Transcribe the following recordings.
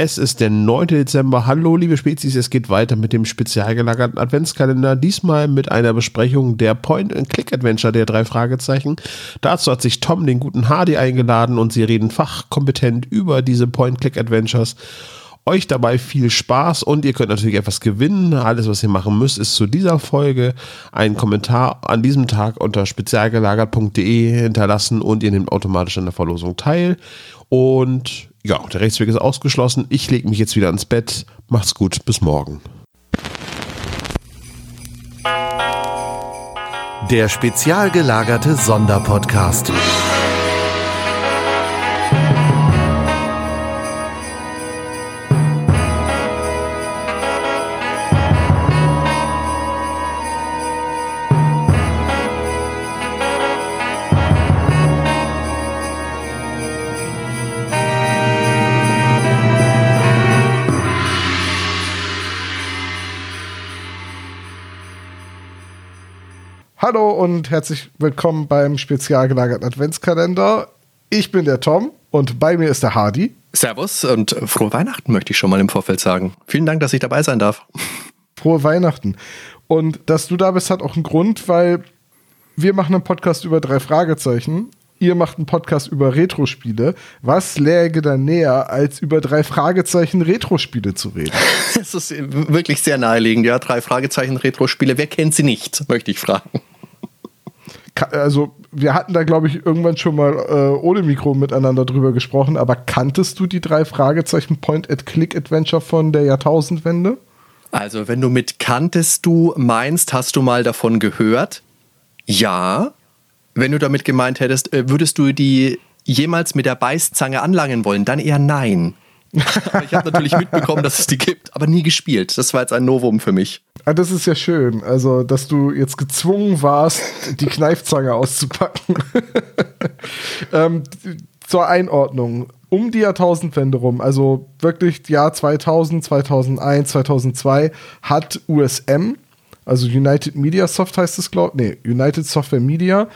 Es ist der 9. Dezember. Hallo, liebe Spezies. Es geht weiter mit dem spezial gelagerten Adventskalender. Diesmal mit einer Besprechung der Point-and-Click-Adventure der drei Fragezeichen. Dazu hat sich Tom den guten Hardy eingeladen und sie reden fachkompetent über diese Point-Click-Adventures. Euch dabei viel Spaß und ihr könnt natürlich etwas gewinnen. Alles, was ihr machen müsst, ist zu dieser Folge einen Kommentar an diesem Tag unter spezialgelagert.de hinterlassen und ihr nehmt automatisch an der Verlosung teil. Und ja, der Rechtsweg ist ausgeschlossen. Ich lege mich jetzt wieder ins Bett. Macht's gut, bis morgen. Der spezial gelagerte Sonderpodcast. Und herzlich willkommen beim spezial gelagerten Adventskalender. Ich bin der Tom und bei mir ist der Hardy. Servus und frohe Weihnachten möchte ich schon mal im Vorfeld sagen. Vielen Dank, dass ich dabei sein darf. Frohe Weihnachten. Und dass du da bist, hat auch einen Grund, weil wir machen einen Podcast über drei Fragezeichen. Ihr macht einen Podcast über Retro-Spiele. Was läge da näher, als über drei Fragezeichen Retro-Spiele zu reden? Es ist wirklich sehr naheliegend, ja. Drei Fragezeichen Retro-Spiele. Wer kennt sie nicht, möchte ich fragen also wir hatten da, glaube ich, irgendwann schon mal äh, ohne Mikro miteinander drüber gesprochen, aber kanntest du die drei Fragezeichen Point-at-Click-Adventure von der Jahrtausendwende? Also, wenn du mit kanntest du meinst, hast du mal davon gehört? Ja. Wenn du damit gemeint hättest, äh, würdest du die jemals mit der Beißzange anlangen wollen, dann eher nein ich habe natürlich mitbekommen, dass es die gibt, aber nie gespielt. Das war jetzt ein Novum für mich. Ah, das ist ja schön. Also, dass du jetzt gezwungen warst, die Kneifzange auszupacken. ähm, zur Einordnung. Um die Jahrtausendwende rum, also wirklich Jahr 2000, 2001, 2002, hat USM, also United Media Soft heißt es, glaube ich, nee, United Software Media,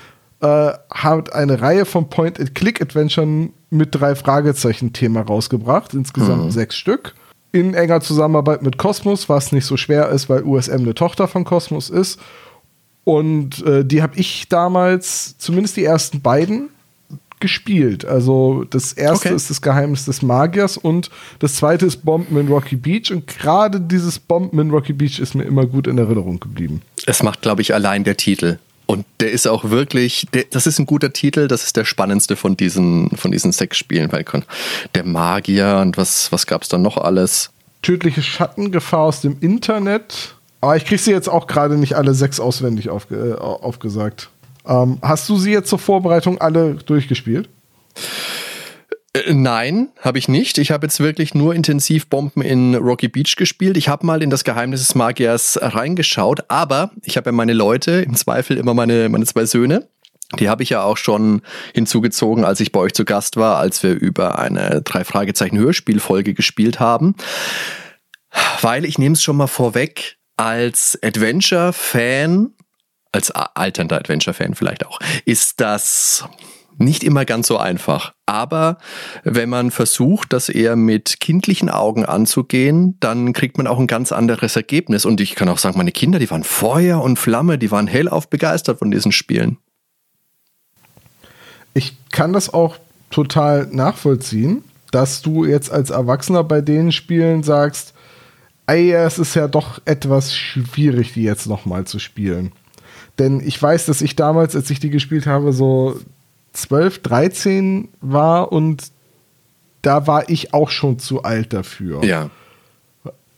äh, hat eine Reihe von Point-and-Click-Adventuren mit drei Fragezeichen-Thema rausgebracht, insgesamt mhm. sechs Stück. In enger Zusammenarbeit mit Cosmos, was nicht so schwer ist, weil USM eine Tochter von Cosmos ist. Und äh, die habe ich damals, zumindest die ersten beiden, gespielt. Also das erste okay. ist das Geheimnis des Magiers und das zweite ist Bomben in Rocky Beach. Und gerade dieses Bomben in Rocky Beach ist mir immer gut in Erinnerung geblieben. Es macht, glaube ich, allein der Titel. Und der ist auch wirklich, der, das ist ein guter Titel, das ist der spannendste von diesen, von diesen sechs Spielen. Weil der Magier und was, was gab es da noch alles? Tödliche Schattengefahr aus dem Internet. Aber ich kriege sie jetzt auch gerade nicht alle sechs auswendig aufge, äh, aufgesagt. Ähm, hast du sie jetzt zur Vorbereitung alle durchgespielt? Äh, nein, habe ich nicht. Ich habe jetzt wirklich nur intensiv Bomben in Rocky Beach gespielt. Ich habe mal in das Geheimnis des Magiers reingeschaut, aber ich habe ja meine Leute, im Zweifel immer meine, meine zwei Söhne. Die habe ich ja auch schon hinzugezogen, als ich bei euch zu Gast war, als wir über eine drei Fragezeichen Hörspielfolge gespielt haben. Weil ich nehme es schon mal vorweg, als Adventure-Fan, als alternder Adventure-Fan vielleicht auch, ist das nicht immer ganz so einfach. Aber wenn man versucht, das eher mit kindlichen Augen anzugehen, dann kriegt man auch ein ganz anderes Ergebnis. Und ich kann auch sagen, meine Kinder, die waren Feuer und Flamme, die waren hellauf begeistert von diesen Spielen. Ich kann das auch total nachvollziehen, dass du jetzt als Erwachsener bei den Spielen sagst, ey, es ist ja doch etwas schwierig, die jetzt nochmal zu spielen. Denn ich weiß, dass ich damals, als ich die gespielt habe, so 12, 13 war und da war ich auch schon zu alt dafür. Ja.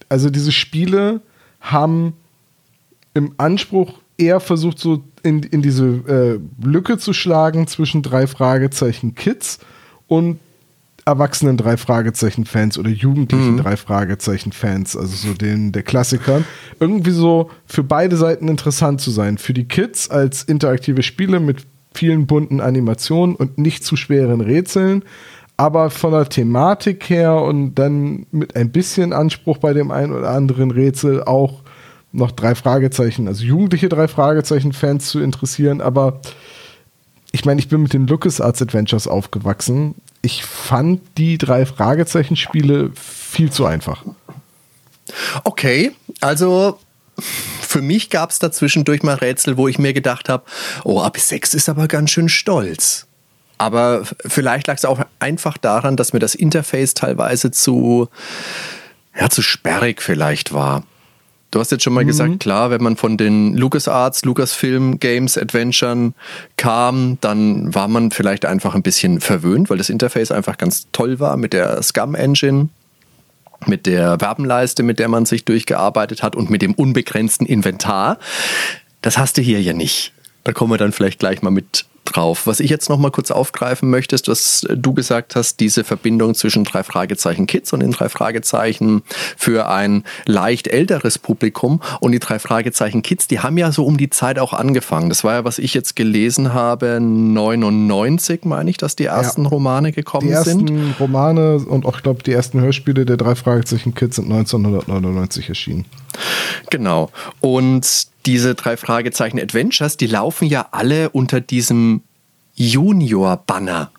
Also diese Spiele haben im Anspruch eher versucht, so in, in diese äh, Lücke zu schlagen zwischen drei Fragezeichen Kids und erwachsenen drei Fragezeichen Fans oder jugendlichen mhm. drei Fragezeichen Fans, also so den der Klassikern, irgendwie so für beide Seiten interessant zu sein. Für die Kids als interaktive Spiele mit vielen bunten Animationen und nicht zu schweren Rätseln. Aber von der Thematik her und dann mit ein bisschen Anspruch bei dem einen oder anderen Rätsel auch noch drei Fragezeichen, also jugendliche drei Fragezeichen-Fans zu interessieren. Aber ich meine, ich bin mit den LucasArts Adventures aufgewachsen. ich fand die drei Fragezeichen-Spiele viel zu einfach. Okay, also für mich gab es da zwischendurch mal Rätsel, wo ich mir gedacht habe, oh, ab 6 ist aber ganz schön stolz. Aber vielleicht lag es auch einfach daran, dass mir das Interface teilweise zu, ja, zu sperrig vielleicht war. Du hast jetzt schon mal mhm. gesagt, klar, wenn man von den LucasArts, Lucasfilm Games Adventuren kam, dann war man vielleicht einfach ein bisschen verwöhnt, weil das Interface einfach ganz toll war mit der Scum Engine mit der Werbenleiste, mit der man sich durchgearbeitet hat und mit dem unbegrenzten Inventar. Das hast du hier ja nicht. Da kommen wir dann vielleicht gleich mal mit drauf. Was ich jetzt noch mal kurz aufgreifen möchte, ist, dass du gesagt hast, diese Verbindung zwischen drei Fragezeichen Kids und den drei Fragezeichen für ein leicht älteres Publikum und die drei Fragezeichen Kids, die haben ja so um die Zeit auch angefangen. Das war ja, was ich jetzt gelesen habe, 99 meine ich, dass die ersten ja. Romane gekommen sind. Die ersten. Romane und auch, ich glaube, die ersten Hörspiele der drei Fragezeichen Kids sind 1999 erschienen. Genau. Und diese drei Fragezeichen Adventures, die laufen ja alle unter diesem Junior-Banner.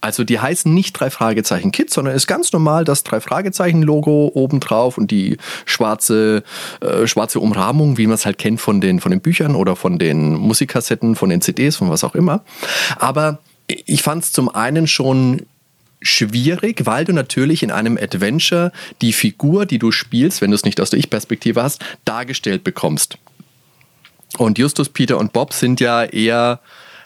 Also die heißen nicht drei Fragezeichen Kids, sondern ist ganz normal das drei Fragezeichen Logo obendrauf und die schwarze äh, schwarze Umrahmung, wie man es halt kennt von den von den Büchern oder von den Musikkassetten, von den CDs, von was auch immer. Aber ich fand es zum einen schon schwierig, weil du natürlich in einem Adventure die Figur, die du spielst, wenn du es nicht aus der Ich-Perspektive hast, dargestellt bekommst. Und Justus, Peter und Bob sind ja eher,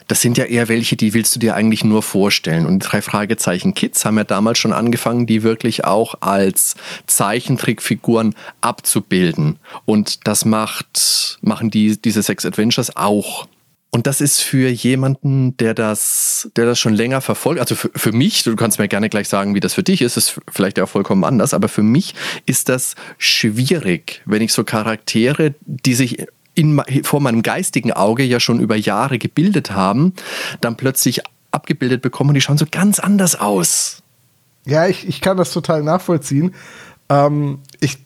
das sind ja eher welche, die willst du dir eigentlich nur vorstellen. Und drei Fragezeichen Kids haben ja damals schon angefangen, die wirklich auch als Zeichentrickfiguren abzubilden. Und das macht, machen die, diese Sex Adventures auch. Und das ist für jemanden, der das, der das schon länger verfolgt, also für, für mich, du kannst mir gerne gleich sagen, wie das für dich ist, ist vielleicht ja vollkommen anders, aber für mich ist das schwierig, wenn ich so Charaktere, die sich in, vor meinem geistigen Auge ja schon über Jahre gebildet haben, dann plötzlich abgebildet bekommen und die schauen so ganz anders aus. Ja, ich, ich kann das total nachvollziehen. Ähm, ich,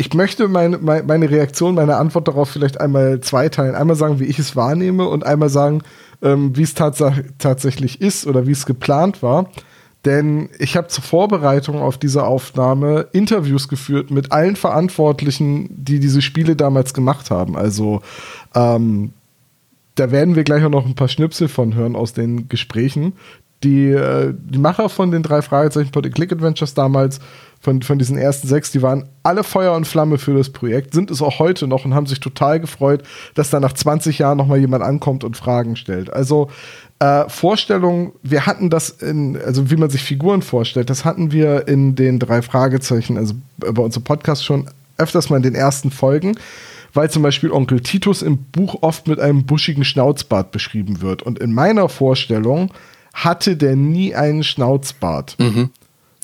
ich möchte meine, meine Reaktion, meine Antwort darauf vielleicht einmal zweiteilen. Einmal sagen, wie ich es wahrnehme und einmal sagen, ähm, wie es tats tatsächlich ist oder wie es geplant war. Denn ich habe zur Vorbereitung auf diese Aufnahme Interviews geführt mit allen Verantwortlichen, die diese Spiele damals gemacht haben. Also ähm, da werden wir gleich auch noch ein paar Schnipsel von hören aus den Gesprächen. Die, äh, die Macher von den drei Fragezeichen Point Click Adventures damals, von, von diesen ersten sechs, die waren alle Feuer und Flamme für das Projekt, sind es auch heute noch und haben sich total gefreut, dass da nach 20 Jahren nochmal jemand ankommt und Fragen stellt. Also äh, Vorstellung, wir hatten das in, also wie man sich Figuren vorstellt, das hatten wir in den drei Fragezeichen, also bei unserem Podcast schon öfters mal in den ersten Folgen, weil zum Beispiel Onkel Titus im Buch oft mit einem buschigen Schnauzbart beschrieben wird. Und in meiner Vorstellung hatte der nie einen Schnauzbart. Mhm.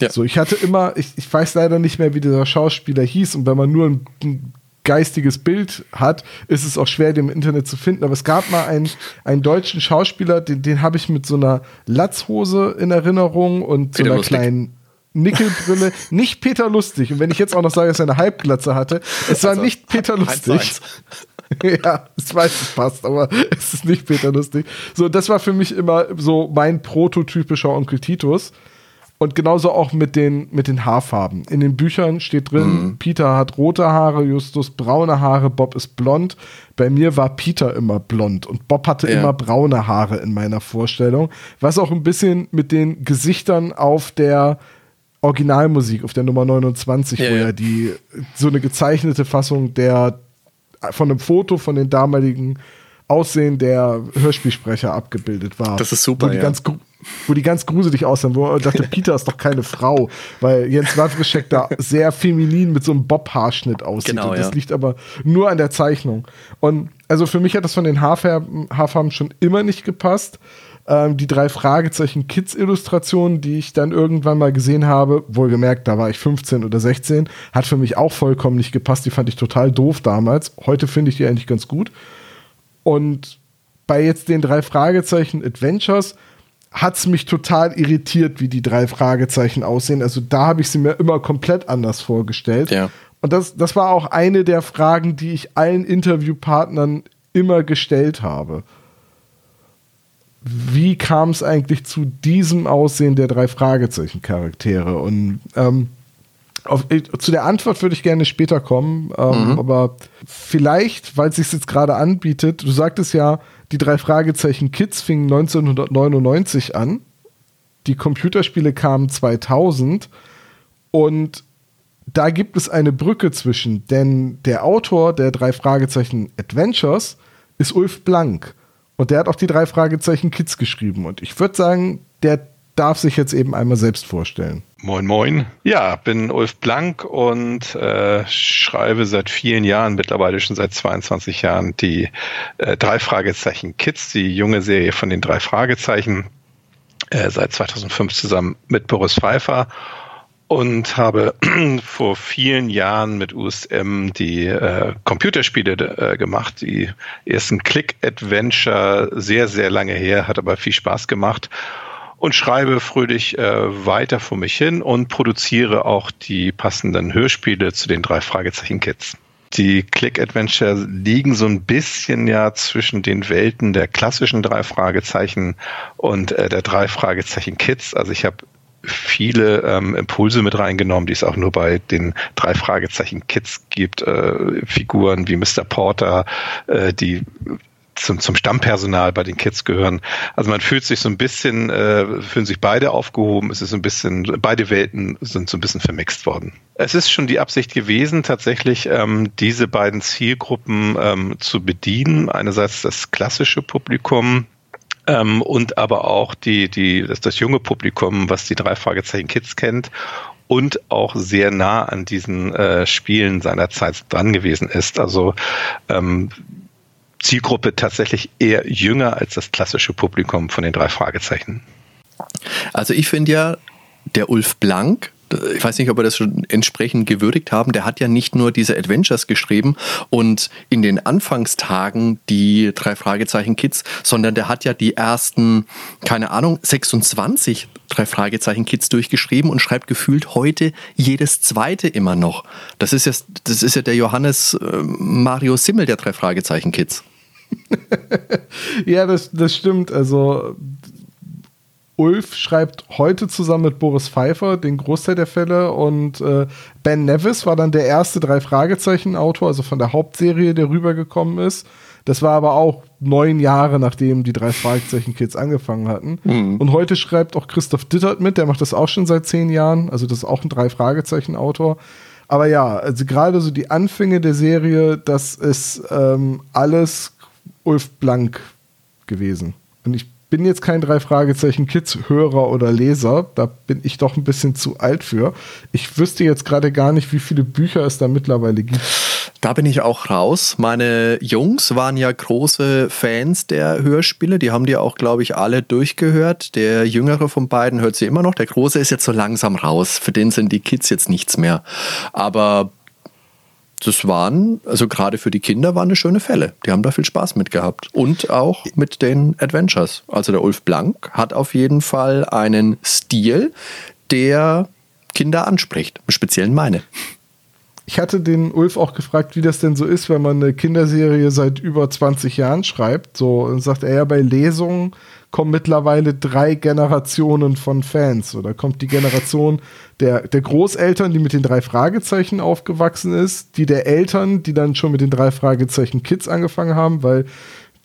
Ja. So, ich hatte immer, ich, ich weiß leider nicht mehr, wie dieser Schauspieler hieß, und wenn man nur ein, ein geistiges Bild hat, ist es auch schwer, den im Internet zu finden. Aber es gab mal einen, einen deutschen Schauspieler, den, den habe ich mit so einer Latzhose in Erinnerung und so einer Lustig. kleinen Nickelbrille. nicht Peter Lustig. Und wenn ich jetzt auch noch sage, dass er eine Halbglatze hatte, es war also, nicht Peter Lustig. ja, ich weiß, es passt, aber es ist nicht Peter Lustig. So, das war für mich immer so mein prototypischer Onkel Titus. Und genauso auch mit den, mit den Haarfarben. In den Büchern steht drin, mhm. Peter hat rote Haare, Justus braune Haare, Bob ist blond. Bei mir war Peter immer blond und Bob hatte ja. immer braune Haare in meiner Vorstellung. Was auch ein bisschen mit den Gesichtern auf der Originalmusik, auf der Nummer 29, ja, wo ja die so eine gezeichnete Fassung der von einem Foto von den damaligen Aussehen der Hörspielsprecher abgebildet war. Das ist super. Wo die, ja. ganz, wo die ganz gruselig aussahen, wo man dachte, Peter ist doch keine Frau, weil Jens Wawrischek da sehr feminin mit so einem Bob-Haarschnitt aussieht. Genau, und das ja. liegt aber nur an der Zeichnung. Und also für mich hat das von den Haarfarben, Haarfarben schon immer nicht gepasst. Ähm, die drei Fragezeichen Kids-Illustrationen, die ich dann irgendwann mal gesehen habe, wohlgemerkt, da war ich 15 oder 16, hat für mich auch vollkommen nicht gepasst. Die fand ich total doof damals. Heute finde ich die eigentlich ganz gut. Und bei jetzt den drei Fragezeichen Adventures hat es mich total irritiert, wie die drei Fragezeichen aussehen. Also da habe ich sie mir immer komplett anders vorgestellt. Ja. Und das, das war auch eine der Fragen, die ich allen Interviewpartnern immer gestellt habe. Wie kam es eigentlich zu diesem Aussehen der drei Fragezeichen-Charaktere? Und ähm, auf, äh, zu der Antwort würde ich gerne später kommen, ähm, mhm. aber vielleicht, weil es sich jetzt gerade anbietet, du sagtest ja, die drei Fragezeichen Kids fingen 1999 an, die Computerspiele kamen 2000 und da gibt es eine Brücke zwischen, denn der Autor der drei Fragezeichen Adventures ist Ulf Blank. Und der hat auch die drei Fragezeichen Kids geschrieben. Und ich würde sagen, der darf sich jetzt eben einmal selbst vorstellen. Moin, moin. Ja, bin Ulf Blank und äh, schreibe seit vielen Jahren, mittlerweile schon seit 22 Jahren, die äh, drei Fragezeichen Kids, die junge Serie von den drei Fragezeichen, äh, seit 2005 zusammen mit Boris Pfeiffer und habe vor vielen Jahren mit USM die äh, Computerspiele äh, gemacht. Die ersten Click-Adventure, sehr, sehr lange her, hat aber viel Spaß gemacht und schreibe fröhlich äh, weiter vor mich hin und produziere auch die passenden Hörspiele zu den drei Fragezeichen Kids. Die Click-Adventure liegen so ein bisschen ja zwischen den Welten der klassischen drei Fragezeichen und äh, der drei Fragezeichen Kids. Also ich habe viele ähm, Impulse mit reingenommen, die es auch nur bei den drei Fragezeichen Kids gibt. Äh, Figuren wie Mr. Porter, äh, die zum, zum Stammpersonal bei den Kids gehören. Also man fühlt sich so ein bisschen, äh, fühlen sich beide aufgehoben. Es ist ein bisschen, beide Welten sind so ein bisschen vermixt worden. Es ist schon die Absicht gewesen, tatsächlich ähm, diese beiden Zielgruppen ähm, zu bedienen. Einerseits das klassische Publikum, ähm, und aber auch die, die, das, das junge Publikum, was die drei Fragezeichen Kids kennt und auch sehr nah an diesen äh, Spielen seiner Zeit dran gewesen ist. Also ähm, Zielgruppe tatsächlich eher jünger als das klassische Publikum von den drei Fragezeichen. Also ich finde ja, der Ulf Blank ich weiß nicht, ob wir das schon entsprechend gewürdigt haben, der hat ja nicht nur diese Adventures geschrieben und in den Anfangstagen die drei Fragezeichen Kids, sondern der hat ja die ersten, keine Ahnung, 26 drei Fragezeichen Kids durchgeschrieben und schreibt gefühlt heute jedes zweite immer noch. Das ist ja, das ist ja der Johannes äh, Mario Simmel der drei Fragezeichen Kids. ja, das, das stimmt. Also Ulf schreibt heute zusammen mit Boris Pfeiffer den Großteil der Fälle und äh, Ben Nevis war dann der erste drei Fragezeichen Autor, also von der Hauptserie, der rübergekommen ist. Das war aber auch neun Jahre, nachdem die drei Fragezeichen Kids angefangen hatten. Mhm. Und heute schreibt auch Christoph Dittert mit, der macht das auch schon seit zehn Jahren. Also das ist auch ein drei Fragezeichen Autor. Aber ja, also gerade so die Anfänge der Serie, das ist ähm, alles Ulf Blank gewesen. Und ich bin jetzt kein drei Fragezeichen Kids Hörer oder Leser, da bin ich doch ein bisschen zu alt für. Ich wüsste jetzt gerade gar nicht, wie viele Bücher es da mittlerweile gibt. Da bin ich auch raus. Meine Jungs waren ja große Fans der Hörspiele. Die haben die auch, glaube ich, alle durchgehört. Der jüngere von beiden hört sie immer noch. Der große ist jetzt so langsam raus. Für den sind die Kids jetzt nichts mehr. Aber das waren, also gerade für die Kinder waren eine schöne Fälle. Die haben da viel Spaß mit gehabt. Und auch mit den Adventures. Also der Ulf Blank hat auf jeden Fall einen Stil, der Kinder anspricht. Speziell meine. Ich hatte den Ulf auch gefragt, wie das denn so ist, wenn man eine Kinderserie seit über 20 Jahren schreibt. So und sagt er ja bei Lesungen kommen mittlerweile drei Generationen von Fans. Oder kommt die Generation der, der Großeltern, die mit den drei Fragezeichen aufgewachsen ist, die der Eltern, die dann schon mit den drei Fragezeichen Kids angefangen haben, weil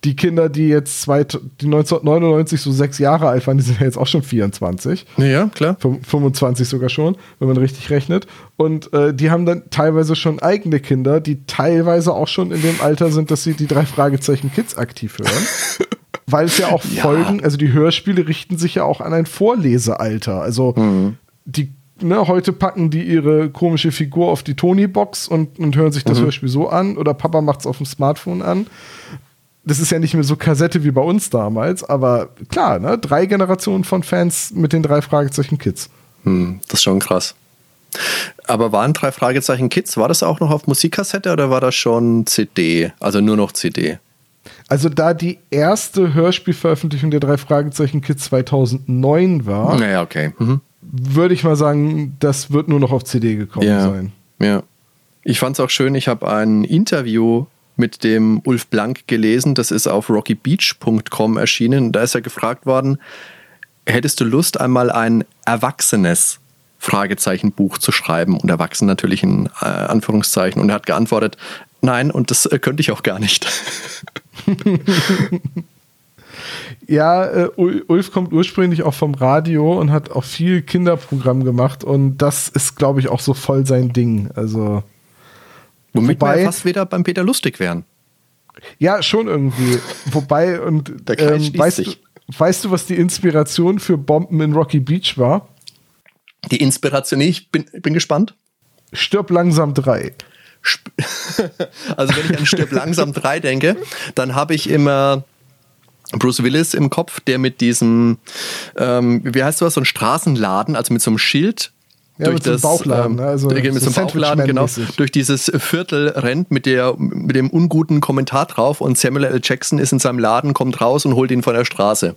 die Kinder, die jetzt zwei, die 1999 so sechs Jahre alt waren, die sind ja jetzt auch schon 24. Ja, klar. 25 sogar schon, wenn man richtig rechnet. Und äh, die haben dann teilweise schon eigene Kinder, die teilweise auch schon in dem Alter sind, dass sie die drei Fragezeichen Kids aktiv hören. weil es ja auch ja. Folgen, also die Hörspiele richten sich ja auch an ein Vorlesealter. Also mhm. die Ne, heute packen die ihre komische Figur auf die Tony-Box und, und hören sich das mhm. Hörspiel so an oder Papa macht es auf dem Smartphone an. Das ist ja nicht mehr so Kassette wie bei uns damals, aber klar, ne, drei Generationen von Fans mit den drei Fragezeichen Kids. Hm, das ist schon krass. Aber waren drei Fragezeichen Kids, war das auch noch auf Musikkassette oder war das schon CD? Also nur noch CD? Also da die erste Hörspielveröffentlichung der drei Fragezeichen Kids 2009 war, naja, okay. Mhm. würde ich mal sagen, das wird nur noch auf CD gekommen ja. sein. Ja. Ich fand es auch schön, ich habe ein Interview mit dem Ulf Blank gelesen. Das ist auf rockybeach.com erschienen. Da ist er gefragt worden, hättest du Lust, einmal ein erwachsenes Fragezeichen-Buch zu schreiben? Und erwachsen natürlich in äh, Anführungszeichen. Und er hat geantwortet, nein, und das äh, könnte ich auch gar nicht. Ja, äh, Ulf kommt ursprünglich auch vom Radio und hat auch viel Kinderprogramm gemacht und das ist, glaube ich, auch so voll sein Ding. Also Womit wobei, wir ja fast wieder beim Peter Lustig wären. Ja, schon irgendwie. wobei, und ähm, weißt, du, weißt du, was die Inspiration für Bomben in Rocky Beach war? Die Inspiration, ich bin, bin gespannt. Stirb langsam drei. also wenn ich an Stirb langsam drei denke, dann habe ich immer Bruce Willis im Kopf, der mit diesem, ähm, wie heißt sowas, so ein Straßenladen, also mit so einem Schild ja, durch das, Bauchladen, ähm, also mit so, Bauchladen, genau, durch dieses Viertel rennt mit, der, mit dem unguten Kommentar drauf und Samuel L. Jackson ist in seinem Laden, kommt raus und holt ihn von der Straße.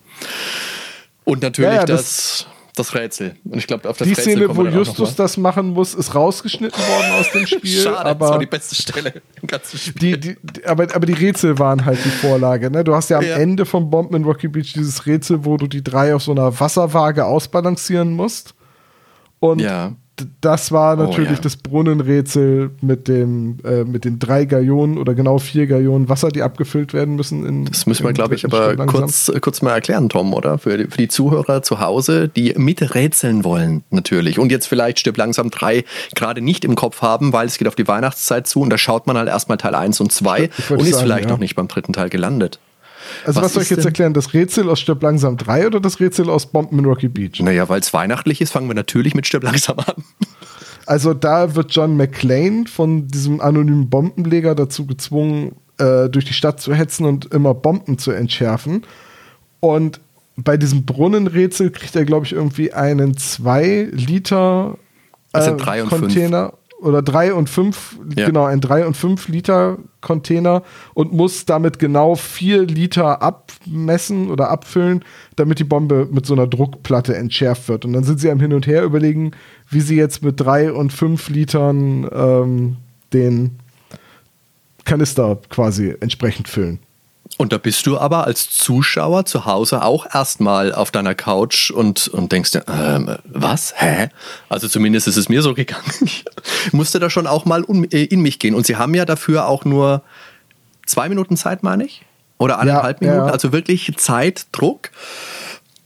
Und natürlich ja, ja, das, das das Rätsel. Und ich glaube, auf das die Rätsel Szene, wo Justus das machen muss, ist rausgeschnitten worden aus dem Spiel. Schade, aber das war die beste Stelle im ganzen Spiel. Die, die, aber, aber die Rätsel waren halt die Vorlage. Ne? Du hast ja am ja. Ende von Bomben in Rocky Beach dieses Rätsel, wo du die drei auf so einer Wasserwaage ausbalancieren musst. Und ja das war natürlich oh, ja. das Brunnenrätsel mit, dem, äh, mit den drei Gallonen oder genau vier Gallonen Wasser, die abgefüllt werden müssen. In, das müssen wir, glaube ich, aber kurz, kurz mal erklären, Tom, oder? Für die, für die Zuhörer zu Hause, die miträtseln wollen, natürlich. Und jetzt vielleicht Stirb langsam drei gerade nicht im Kopf haben, weil es geht auf die Weihnachtszeit zu und da schaut man halt erstmal Teil 1 und 2 und ist sagen, vielleicht ja. noch nicht beim dritten Teil gelandet. Also was, was soll ich jetzt denn? erklären? Das Rätsel aus Stirb langsam 3 oder das Rätsel aus Bomben in Rocky Beach? Naja, weil es weihnachtlich ist, fangen wir natürlich mit Stirb langsam an. Also da wird John McClane von diesem anonymen Bombenleger dazu gezwungen, äh, durch die Stadt zu hetzen und immer Bomben zu entschärfen. Und bei diesem Brunnenrätsel kriegt er, glaube ich, irgendwie einen 2 Liter äh, Container. Fünf oder drei und fünf, ja. genau, ein drei und fünf Liter Container und muss damit genau vier Liter abmessen oder abfüllen, damit die Bombe mit so einer Druckplatte entschärft wird. Und dann sind sie am Hin und Her überlegen, wie sie jetzt mit drei und fünf Litern ähm, den Kanister quasi entsprechend füllen. Und da bist du aber als Zuschauer zu Hause auch erstmal auf deiner Couch und, und denkst dir, ähm, was? Hä? Also zumindest ist es mir so gegangen. Ich musste da schon auch mal um, äh, in mich gehen. Und sie haben ja dafür auch nur zwei Minuten Zeit, meine ich. Oder eineinhalb ja, Minuten. Ja. Also wirklich Zeitdruck.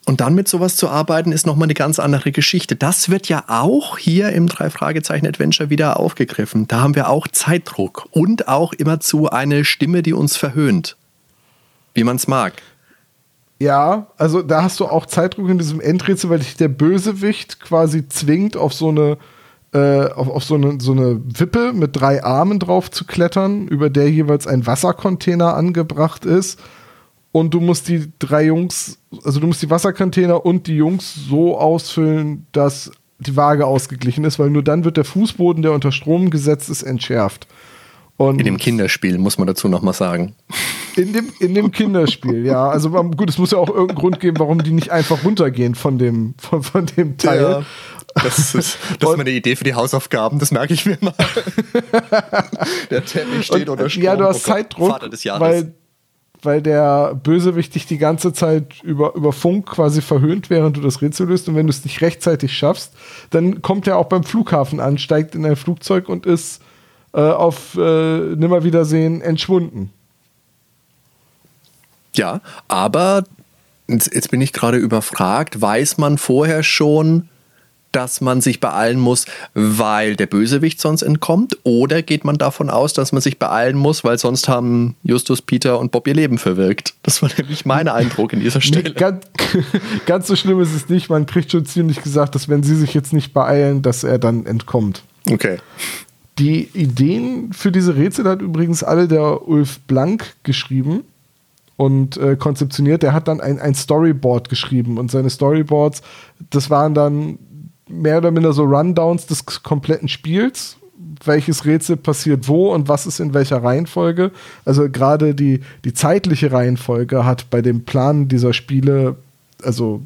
Und dann mit sowas zu arbeiten, ist nochmal eine ganz andere Geschichte. Das wird ja auch hier im Drei-Fragezeichen-Adventure wieder aufgegriffen. Da haben wir auch Zeitdruck und auch immerzu eine Stimme, die uns verhöhnt wie man es mag. Ja, also da hast du auch Zeitdruck in diesem Endrätsel, weil dich der Bösewicht quasi zwingt, auf so eine, äh, auf, auf so, eine, so eine Wippe mit drei Armen drauf zu klettern, über der jeweils ein Wassercontainer angebracht ist. Und du musst die drei Jungs, also du musst die Wassercontainer und die Jungs so ausfüllen, dass die Waage ausgeglichen ist, weil nur dann wird der Fußboden, der unter Strom gesetzt ist, entschärft. Und in dem Kinderspiel, muss man dazu nochmal sagen. In dem, in dem Kinderspiel, ja. Also gut, es muss ja auch irgendeinen Grund geben, warum die nicht einfach runtergehen von dem, von, von dem Teil. Ja, das ist, das ist meine Idee für die Hausaufgaben, das merke ich mir mal. der Teppich steht unter Strom. Ja, du hast oh Zeitdruck, weil, weil der Bösewicht dich die ganze Zeit über, über Funk quasi verhöhnt, während du das Rätsel löst. Und wenn du es nicht rechtzeitig schaffst, dann kommt er auch beim Flughafen an, steigt in ein Flugzeug und ist äh, auf äh, Nimmerwiedersehen entschwunden. Ja, aber jetzt, jetzt bin ich gerade überfragt, weiß man vorher schon, dass man sich beeilen muss, weil der Bösewicht sonst entkommt? Oder geht man davon aus, dass man sich beeilen muss, weil sonst haben Justus, Peter und Bob ihr Leben verwirkt? Das war nämlich mein Eindruck in dieser Stelle. Nee, ganz, ganz, so schlimm ist es nicht. Man kriegt schon ziemlich gesagt, dass wenn sie sich jetzt nicht beeilen, dass er dann entkommt. Okay. Die Ideen für diese Rätsel hat übrigens alle der Ulf Blank geschrieben und äh, konzeptioniert. Der hat dann ein, ein Storyboard geschrieben und seine Storyboards, das waren dann mehr oder minder so Rundowns des kompletten Spiels, welches Rätsel passiert wo und was ist in welcher Reihenfolge. Also gerade die, die zeitliche Reihenfolge hat bei dem Plan dieser Spiele, also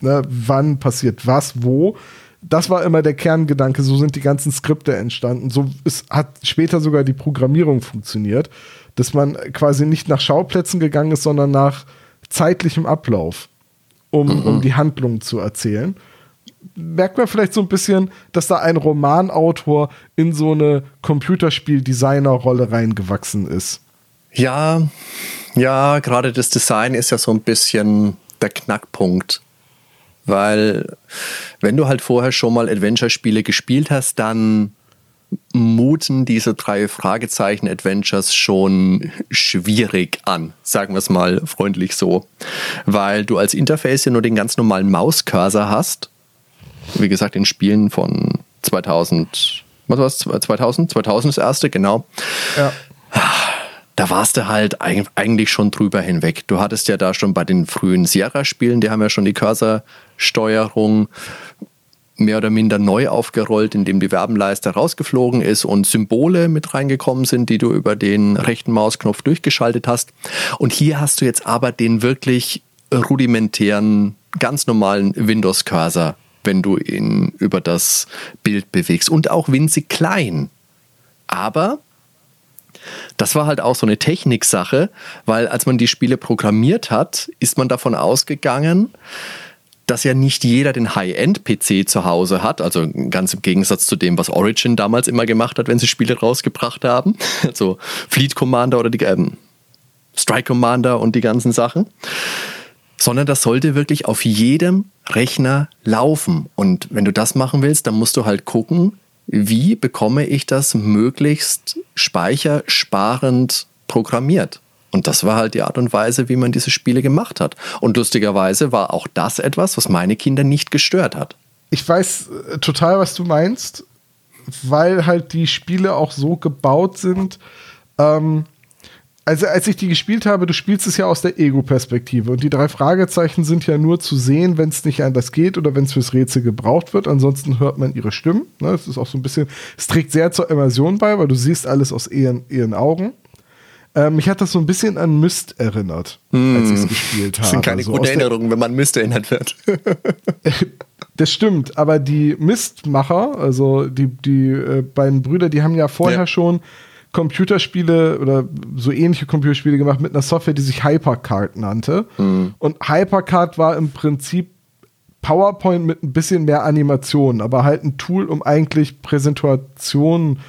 ne, wann passiert was, wo, das war immer der Kerngedanke, so sind die ganzen Skripte entstanden. So ist, hat später sogar die Programmierung funktioniert, dass man quasi nicht nach Schauplätzen gegangen ist, sondern nach zeitlichem Ablauf, um, mhm. um die Handlung zu erzählen. Merkt man vielleicht so ein bisschen, dass da ein Romanautor in so eine Computerspiel-Designer-Rolle reingewachsen ist. Ja, ja, gerade das Design ist ja so ein bisschen der Knackpunkt. Weil wenn du halt vorher schon mal Adventure-Spiele gespielt hast, dann muten diese drei Fragezeichen-Adventures schon schwierig an, sagen wir es mal freundlich so. Weil du als Interface ja nur den ganz normalen Mauscursor hast. Wie gesagt, in Spielen von 2000, was war es? 2000? 2000 das erste, genau. Ja da warst du halt eigentlich schon drüber hinweg. Du hattest ja da schon bei den frühen Sierra-Spielen, die haben ja schon die Cursor-Steuerung mehr oder minder neu aufgerollt, indem die Werbenleiste rausgeflogen ist und Symbole mit reingekommen sind, die du über den rechten Mausknopf durchgeschaltet hast. Und hier hast du jetzt aber den wirklich rudimentären, ganz normalen Windows-Cursor, wenn du ihn über das Bild bewegst und auch winzig klein. Aber das war halt auch so eine Techniksache, weil als man die Spiele programmiert hat, ist man davon ausgegangen, dass ja nicht jeder den High-End-PC zu Hause hat, also ganz im Gegensatz zu dem, was Origin damals immer gemacht hat, wenn sie Spiele rausgebracht haben, also Fleet Commander oder die ähm, Strike Commander und die ganzen Sachen, sondern das sollte wirklich auf jedem Rechner laufen. Und wenn du das machen willst, dann musst du halt gucken, wie bekomme ich das möglichst speichersparend programmiert? Und das war halt die Art und Weise, wie man diese Spiele gemacht hat. Und lustigerweise war auch das etwas, was meine Kinder nicht gestört hat. Ich weiß äh, total, was du meinst, weil halt die Spiele auch so gebaut sind, ähm, also als ich die gespielt habe, du spielst es ja aus der Ego-Perspektive und die drei Fragezeichen sind ja nur zu sehen, wenn es nicht anders geht oder wenn es fürs Rätsel gebraucht wird. Ansonsten hört man ihre Stimmen. Ne? Das ist auch so ein bisschen, es trägt sehr zur Immersion bei, weil du siehst alles aus ihren, ihren Augen. Ähm, mich hat das so ein bisschen an Myst erinnert, mm. als ich es gespielt habe. Das sind keine so guten Erinnerungen, wenn man Myst erinnert wird. das stimmt, aber die Mistmacher, also die, die äh, beiden Brüder, die haben ja vorher ja. schon Computerspiele oder so ähnliche Computerspiele gemacht mit einer Software, die sich Hypercard nannte. Mhm. Und Hypercard war im Prinzip PowerPoint mit ein bisschen mehr Animation, aber halt ein Tool, um eigentlich Präsentationen zu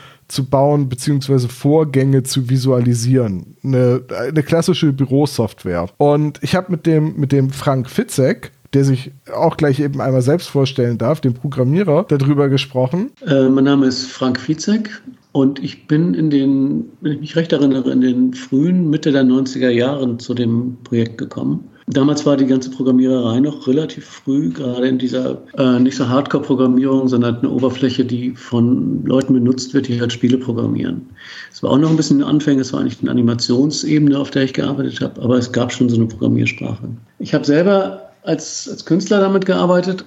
bauen, beziehungsweise Vorgänge zu visualisieren. Eine, eine klassische Bürosoftware. Und ich habe mit dem, mit dem Frank Fitzek, der sich auch gleich eben einmal selbst vorstellen darf, dem Programmierer, darüber gesprochen. Äh, mein Name ist Frank Fitzek. Und ich bin in den, wenn ich mich recht erinnere, in den frühen Mitte der 90er Jahren zu dem Projekt gekommen. Damals war die ganze Programmiererei noch relativ früh, gerade in dieser äh, nicht so Hardcore-Programmierung, sondern eine Oberfläche, die von Leuten benutzt wird, die halt Spiele programmieren. Es war auch noch ein bisschen Anfänge, es war eigentlich eine Animationsebene, auf der ich gearbeitet habe, aber es gab schon so eine Programmiersprache. Ich habe selber als, als Künstler damit gearbeitet,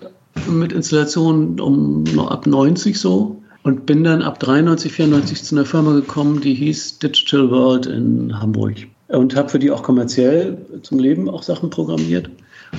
mit Installationen um ab 90 so und bin dann ab 93, 94 zu einer Firma gekommen, die hieß Digital World in Hamburg. Und habe für die auch kommerziell zum Leben auch Sachen programmiert.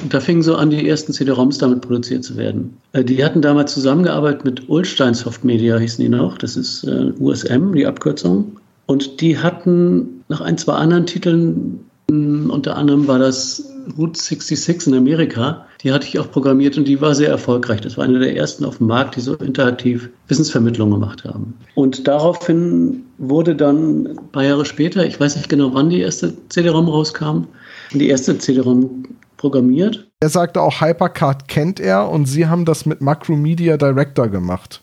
Und da fingen so an, die ersten CD-ROMs damit produziert zu werden. Äh, die hatten damals zusammengearbeitet mit Ulstein Soft Media, hießen die noch. Das ist äh, USM, die Abkürzung. Und die hatten nach ein, zwei anderen Titeln, unter anderem war das Route 66 in Amerika, die hatte ich auch programmiert und die war sehr erfolgreich. Das war eine der ersten auf dem Markt, die so interaktiv Wissensvermittlung gemacht haben. Und daraufhin wurde dann ein paar Jahre später, ich weiß nicht genau, wann die erste CD-ROM rauskam, die erste CD-ROM programmiert. Er sagte auch, Hypercard kennt er und sie haben das mit Macromedia Director gemacht.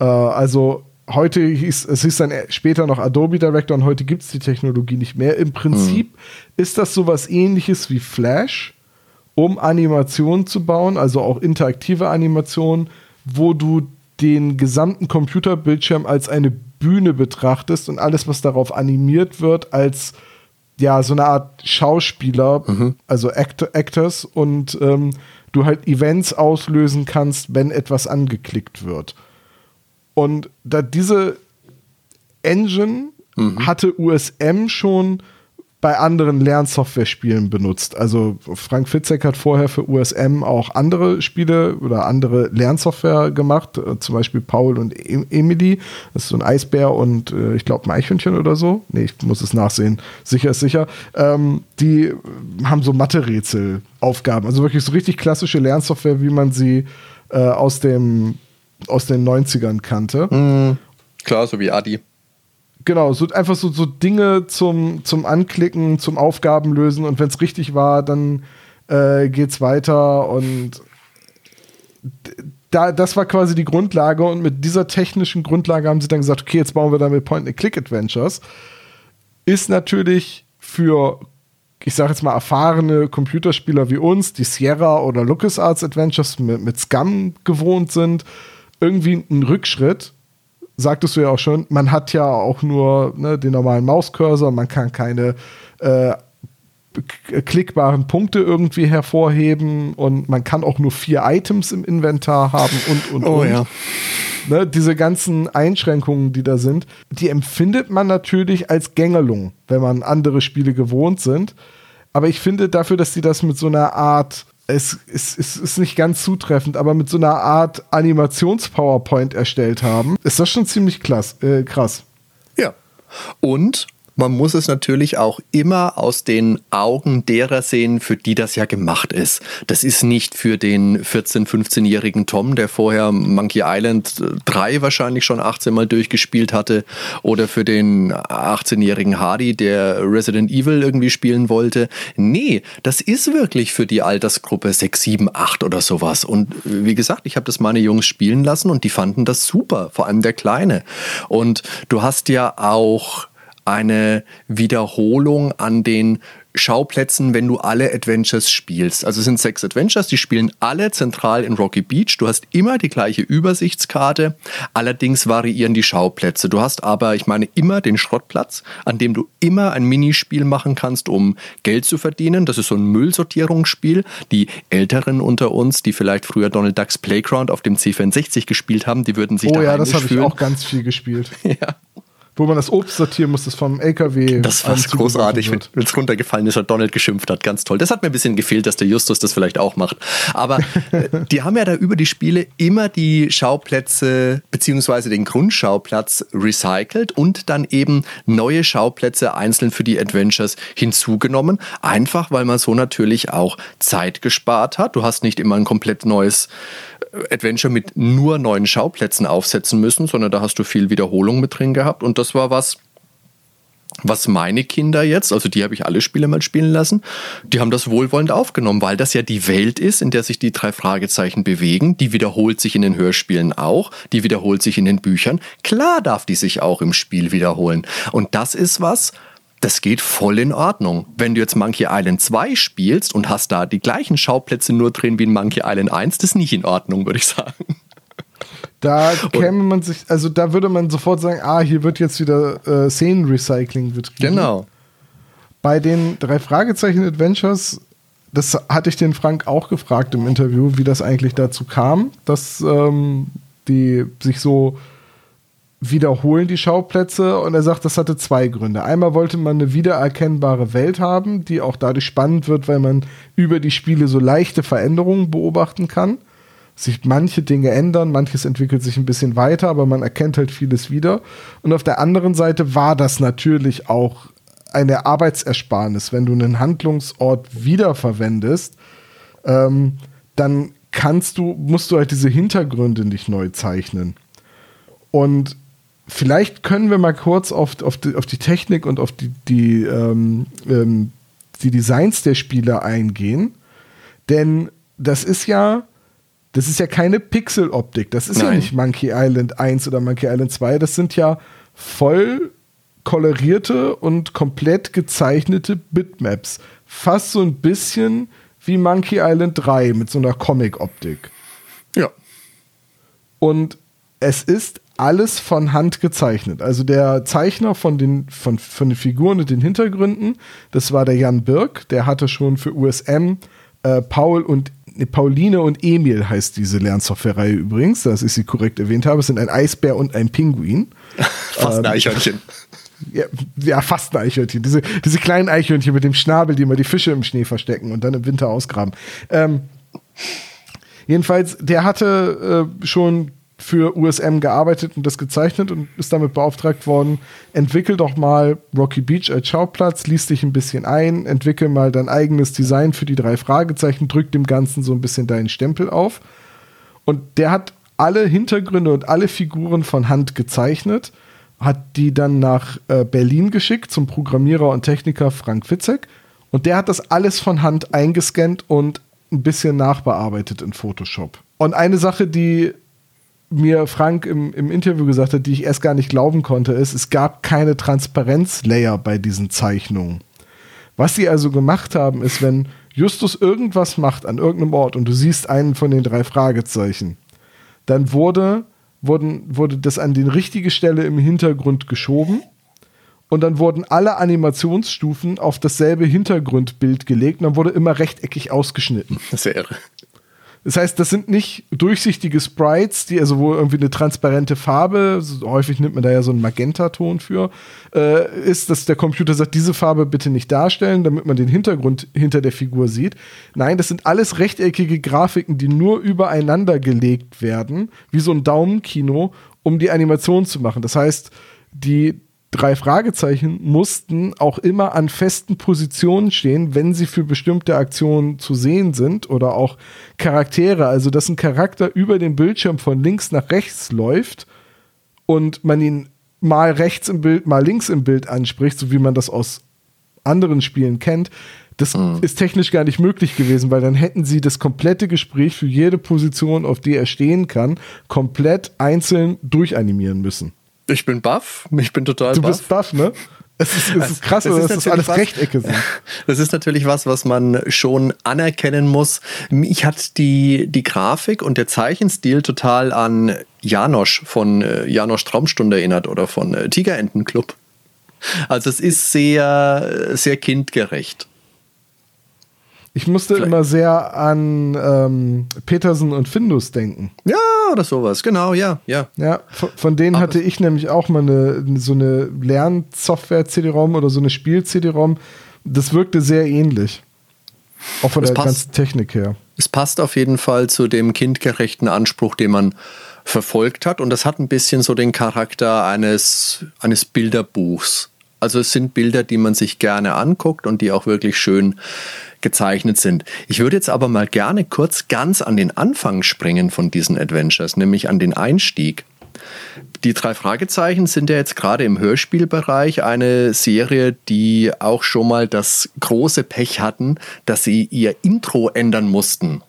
Äh, also heute hieß es hieß dann später noch Adobe Director und heute gibt es die Technologie nicht mehr. Im Prinzip mhm. ist das sowas ähnliches wie Flash, um Animationen zu bauen, also auch interaktive Animationen, wo du den gesamten Computerbildschirm als eine Bühne betrachtest und alles, was darauf animiert wird, als ja, so eine Art Schauspieler, mhm. also Act Actors und ähm, du halt Events auslösen kannst, wenn etwas angeklickt wird. Und da diese Engine mhm. hatte USM schon bei anderen Lernsoftware-Spielen benutzt. Also Frank Fitzek hat vorher für USM auch andere Spiele oder andere Lernsoftware gemacht, äh, zum Beispiel Paul und e Emily. Das ist so ein Eisbär und äh, ich glaube ein Eichhörnchen oder so. Nee, ich muss es nachsehen. Sicher ist sicher. Ähm, die haben so Mathe-Rätsel-Aufgaben. Also wirklich so richtig klassische Lernsoftware, wie man sie äh, aus, dem, aus den 90ern kannte. Mhm. Klar, so wie Adi. Genau, so einfach so, so Dinge zum, zum Anklicken, zum Aufgaben lösen und wenn es richtig war, dann äh, geht's weiter und da, das war quasi die Grundlage und mit dieser technischen Grundlage haben sie dann gesagt, okay, jetzt bauen wir damit Point-and-Click-Adventures. Ist natürlich für, ich sage jetzt mal, erfahrene Computerspieler wie uns, die Sierra oder LucasArts Adventures mit, mit Scum gewohnt sind, irgendwie ein Rückschritt, sagtest du ja auch schon, man hat ja auch nur ne, den normalen Mauscursor, man kann keine äh, klickbaren Punkte irgendwie hervorheben und man kann auch nur vier Items im Inventar haben und und oh, und. Ja. Ne, diese ganzen Einschränkungen, die da sind, die empfindet man natürlich als Gängelung, wenn man andere Spiele gewohnt sind. Aber ich finde dafür, dass sie das mit so einer Art es, es, es, ist nicht ganz zutreffend, aber mit so einer Art Animations-PowerPoint erstellt haben, ist das schon ziemlich klass, äh, krass. Ja. Und man muss es natürlich auch immer aus den Augen derer sehen, für die das ja gemacht ist. Das ist nicht für den 14-, 15-jährigen Tom, der vorher Monkey Island 3 wahrscheinlich schon 18 Mal durchgespielt hatte, oder für den 18-jährigen Hardy, der Resident Evil irgendwie spielen wollte. Nee, das ist wirklich für die Altersgruppe 6, 7, 8 oder sowas. Und wie gesagt, ich habe das meine Jungs spielen lassen und die fanden das super, vor allem der Kleine. Und du hast ja auch eine Wiederholung an den Schauplätzen, wenn du alle Adventures spielst. Also es sind sechs Adventures, die spielen alle zentral in Rocky Beach. Du hast immer die gleiche Übersichtskarte, allerdings variieren die Schauplätze. Du hast aber, ich meine, immer den Schrottplatz, an dem du immer ein Minispiel machen kannst, um Geld zu verdienen. Das ist so ein Müllsortierungsspiel. Die Älteren unter uns, die vielleicht früher Donald Ducks Playground auf dem C64 gespielt haben, die würden sich oh, da Oh ja, das habe ich auch ganz viel gespielt. ja wo man das Obst sortieren muss, das vom LKW. Das war großartig, wenn es runtergefallen ist und Donald geschimpft hat. Ganz toll. Das hat mir ein bisschen gefehlt, dass der Justus das vielleicht auch macht. Aber äh, die haben ja da über die Spiele immer die Schauplätze beziehungsweise den Grundschauplatz recycelt und dann eben neue Schauplätze einzeln für die Adventures hinzugenommen. Einfach, weil man so natürlich auch Zeit gespart hat. Du hast nicht immer ein komplett neues Adventure mit nur neuen Schauplätzen aufsetzen müssen, sondern da hast du viel Wiederholung mit drin gehabt. Und das war was, was meine Kinder jetzt, also die habe ich alle Spiele mal spielen lassen, die haben das wohlwollend aufgenommen, weil das ja die Welt ist, in der sich die drei Fragezeichen bewegen. Die wiederholt sich in den Hörspielen auch, die wiederholt sich in den Büchern. Klar darf die sich auch im Spiel wiederholen. Und das ist was, das geht voll in Ordnung. Wenn du jetzt Monkey Island 2 spielst und hast da die gleichen Schauplätze nur drin wie in Monkey Island 1, das ist nicht in Ordnung, würde ich sagen. Da käme man sich, also da würde man sofort sagen, ah, hier wird jetzt wieder äh, Szenenrecycling betrieben. Genau. Bei den drei Fragezeichen Adventures, das hatte ich den Frank auch gefragt im Interview, wie das eigentlich dazu kam, dass ähm, die sich so wiederholen die Schauplätze und er sagt, das hatte zwei Gründe. Einmal wollte man eine wiedererkennbare Welt haben, die auch dadurch spannend wird, weil man über die Spiele so leichte Veränderungen beobachten kann. Sich manche Dinge ändern, manches entwickelt sich ein bisschen weiter, aber man erkennt halt vieles wieder. Und auf der anderen Seite war das natürlich auch eine Arbeitsersparnis. Wenn du einen Handlungsort wiederverwendest, ähm, dann kannst du, musst du halt diese Hintergründe nicht neu zeichnen. Und vielleicht können wir mal kurz auf, auf, die, auf die Technik und auf die, die, ähm, ähm, die Designs der Spiele eingehen. Denn das ist ja, das ist ja keine Pixeloptik. Das ist Nein. ja nicht Monkey Island 1 oder Monkey Island 2. Das sind ja voll kolorierte und komplett gezeichnete Bitmaps. Fast so ein bisschen wie Monkey Island 3 mit so einer Comic-Optik. Ja. Und es ist alles von Hand gezeichnet. Also der Zeichner von den, von, von den Figuren und den Hintergründen, das war der Jan Birk, der hatte schon für USM äh, Paul und nee, Pauline und Emil heißt diese Lernsoftware-Reihe übrigens, dass ich sie korrekt erwähnt habe. Es sind ein Eisbär und ein Pinguin. Fast ein ähm, Eichhörnchen. Ja, ja, fast ein Eichhörnchen. Diese, diese kleinen Eichhörnchen mit dem Schnabel, die immer die Fische im Schnee verstecken und dann im Winter ausgraben. Ähm, jedenfalls, der hatte äh, schon für USM gearbeitet und das gezeichnet und ist damit beauftragt worden, entwickel doch mal Rocky Beach als Schauplatz, lies dich ein bisschen ein, entwickel mal dein eigenes Design für die drei Fragezeichen, drück dem Ganzen so ein bisschen deinen Stempel auf. Und der hat alle Hintergründe und alle Figuren von Hand gezeichnet, hat die dann nach äh, Berlin geschickt zum Programmierer und Techniker Frank Witzek und der hat das alles von Hand eingescannt und ein bisschen nachbearbeitet in Photoshop. Und eine Sache, die mir Frank im, im Interview gesagt hat, die ich erst gar nicht glauben konnte, ist, es gab keine Transparenzlayer bei diesen Zeichnungen. Was sie also gemacht haben, ist, wenn Justus irgendwas macht an irgendeinem Ort und du siehst einen von den drei Fragezeichen, dann wurde, wurden, wurde das an die richtige Stelle im Hintergrund geschoben und dann wurden alle Animationsstufen auf dasselbe Hintergrundbild gelegt und dann wurde immer rechteckig ausgeschnitten. Das wäre irre. Das heißt, das sind nicht durchsichtige Sprites, die also wo irgendwie eine transparente Farbe, häufig nimmt man da ja so einen Magentaton für, äh, ist, dass der Computer sagt, diese Farbe bitte nicht darstellen, damit man den Hintergrund hinter der Figur sieht. Nein, das sind alles rechteckige Grafiken, die nur übereinander gelegt werden, wie so ein Daumenkino, um die Animation zu machen. Das heißt, die drei Fragezeichen mussten auch immer an festen Positionen stehen, wenn sie für bestimmte Aktionen zu sehen sind oder auch Charaktere, also dass ein Charakter über den Bildschirm von links nach rechts läuft und man ihn mal rechts im Bild, mal links im Bild anspricht, so wie man das aus anderen Spielen kennt. Das mhm. ist technisch gar nicht möglich gewesen, weil dann hätten sie das komplette Gespräch für jede Position, auf die er stehen kann, komplett einzeln durchanimieren müssen. Ich bin baff. Ich bin total du baff. Du bist baff, ne? Es ist, es ist krass, das ist dass das alles was, Rechtecke sind. Das ist natürlich was, was man schon anerkennen muss. Mich hat die, die Grafik und der Zeichenstil total an Janosch von äh, Janosch Traumstunde erinnert oder von äh, Tigerentenclub. Also es ist sehr, sehr kindgerecht. Ich musste Vielleicht. immer sehr an ähm, Petersen und Findus denken. Ja, oder sowas, genau, ja, ja. Ja, von, von denen Aber hatte ich nämlich auch mal eine, so eine Lernsoftware-CD-ROM oder so eine Spiel-CD-ROM. Das wirkte sehr ähnlich. Auch von es der passt, ganzen Technik her. Es passt auf jeden Fall zu dem kindgerechten Anspruch, den man verfolgt hat. Und das hat ein bisschen so den Charakter eines, eines Bilderbuchs. Also es sind Bilder, die man sich gerne anguckt und die auch wirklich schön gezeichnet sind. Ich würde jetzt aber mal gerne kurz ganz an den Anfang springen von diesen Adventures, nämlich an den Einstieg. Die drei Fragezeichen sind ja jetzt gerade im Hörspielbereich eine Serie, die auch schon mal das große Pech hatten, dass sie ihr Intro ändern mussten.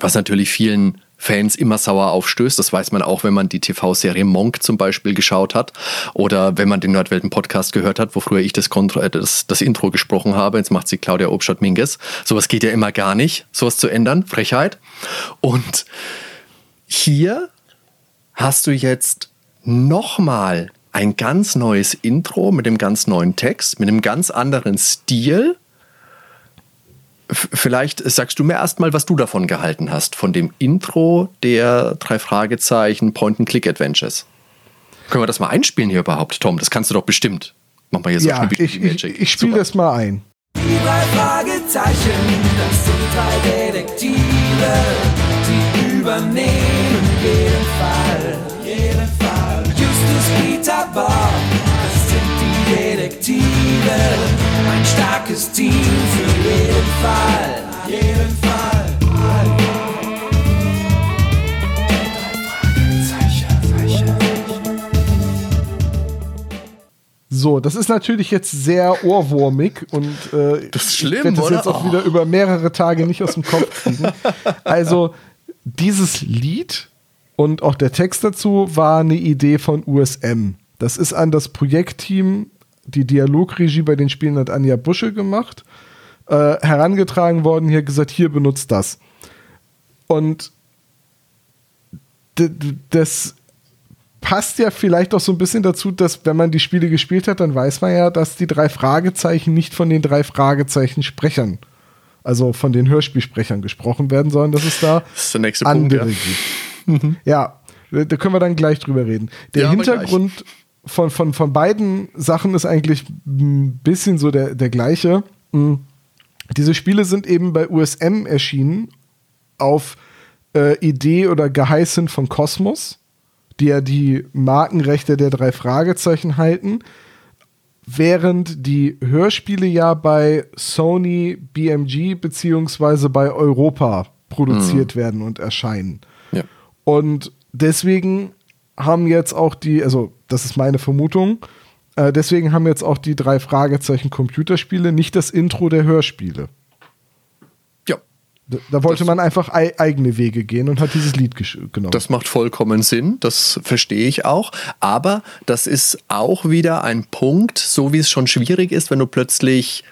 Was natürlich vielen Fans immer sauer aufstößt. Das weiß man auch, wenn man die TV-Serie Monk zum Beispiel geschaut hat oder wenn man den Nordwelten-Podcast gehört hat, wo früher ich das, äh, das, das Intro gesprochen habe. Jetzt macht sie Claudia Obstadt-Minges. Sowas geht ja immer gar nicht, sowas zu ändern. Frechheit. Und hier hast du jetzt nochmal ein ganz neues Intro mit dem ganz neuen Text, mit einem ganz anderen Stil Vielleicht sagst du mir erstmal, was du davon gehalten hast, von dem Intro der drei Fragezeichen Point-and-Click-Adventures. Können wir das mal einspielen hier überhaupt, Tom? Das kannst du doch bestimmt. Mach mal hier so ja, ich, ich, ich spiele das mal ein. Die drei Fragezeichen, das sind drei Detektive, die übernehmen jeden Fall, jeden Fall. Justus, Peter, Bob, das sind die Detektive ein starkes Team So, das ist natürlich jetzt sehr ohrwurmig und äh, das ist schlimm, ich werde das oder? jetzt auch wieder über mehrere Tage nicht aus dem Kopf kriegen. also dieses Lied und auch der Text dazu war eine Idee von USM. Das ist an das Projektteam die Dialogregie bei den Spielen hat Anja Busche gemacht, äh, herangetragen worden, hier gesagt, hier benutzt das. Und das passt ja vielleicht auch so ein bisschen dazu, dass wenn man die Spiele gespielt hat, dann weiß man ja, dass die drei Fragezeichen nicht von den drei Fragezeichen Sprechern, also von den Hörspielsprechern gesprochen werden, sondern dass es da das andere Punkt, ja. gibt. ja, da können wir dann gleich drüber reden. Der ja, Hintergrund von, von, von beiden Sachen ist eigentlich ein bisschen so der, der gleiche. Mm. Diese Spiele sind eben bei USM erschienen auf äh, Idee oder Geheißen von Cosmos, die ja die Markenrechte der drei Fragezeichen halten, während die Hörspiele ja bei Sony BMG beziehungsweise bei Europa produziert werden und erscheinen. Ja. Und deswegen haben jetzt auch die, also das ist meine Vermutung, äh, deswegen haben jetzt auch die drei Fragezeichen Computerspiele nicht das Intro der Hörspiele. Da, da wollte Das- man einfach ei eigene Wege gehen und hat dieses Lied genommen. Das macht vollkommen Sinn, das verstehe ich auch. Aber das ist auch wieder ein Punkt, so wie es schon schwierig ist, wenn du plötzlich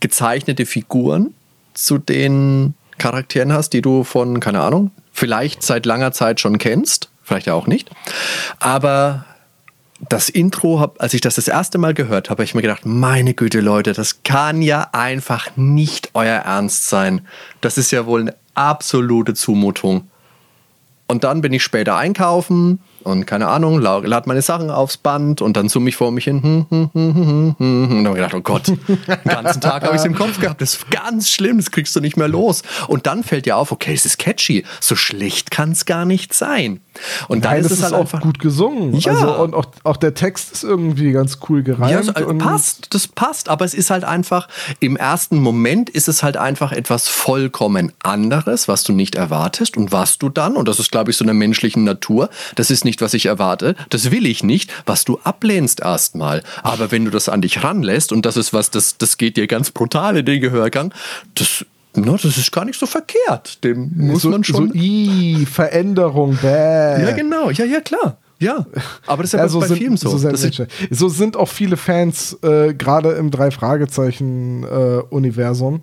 gezeichnete Figuren zu den Charakteren hast, die du von, keine Ahnung, vielleicht seit langer Zeit schon kennst, vielleicht ja auch nicht. Aber das Intro, hab, als ich das das erste Mal gehört habe, habe ich mir gedacht, meine Güte, Leute, das kann ja einfach nicht euer Ernst sein. Das ist ja wohl eine absolute Zumutung. Und dann bin ich später einkaufen und keine Ahnung, la- lad meine Sachen aufs Band und dann summe ich vor mich hin. Hm, hm, hm, hm, hm, hm. Und dann habe ich gedacht, oh Gott, den ganzen Tag habe ich es im Kopf gehabt. Das ist ganz schlimm, das kriegst du nicht mehr los. Und dann fällt dir auf, okay, es ist catchy. So schlecht kann es gar nicht sein. Und dann Nein, ist es ist halt auch einfach. gut gesungen. Ja. Also, und auch, auch der Text ist irgendwie ganz cool gereimt. Ja, so, äh, und passt, das passt, aber es ist halt einfach, im ersten Moment ist es halt einfach etwas vollkommen anderes, was du nicht erwartest und was du dann, und das ist, glaube ich, so eine menschlichen Natur, das ist nicht, was ich erwarte, das will ich nicht, was du ablehnst erstmal. Aber wenn du das an dich ranlässt, und das ist was, das, das geht dir ganz brutal in den Gehörgang, das, na, das ist gar nicht so verkehrt. Dem muss so, man schon. So, i, Veränderung, bäh. ja, genau, ja, ja, klar. Ja, aber das ist ja, Ja, bei, so bei sind, Filmen so. so, ist, so sind auch viele Fans, äh, gerade im Drei-Fragezeichen-Universum.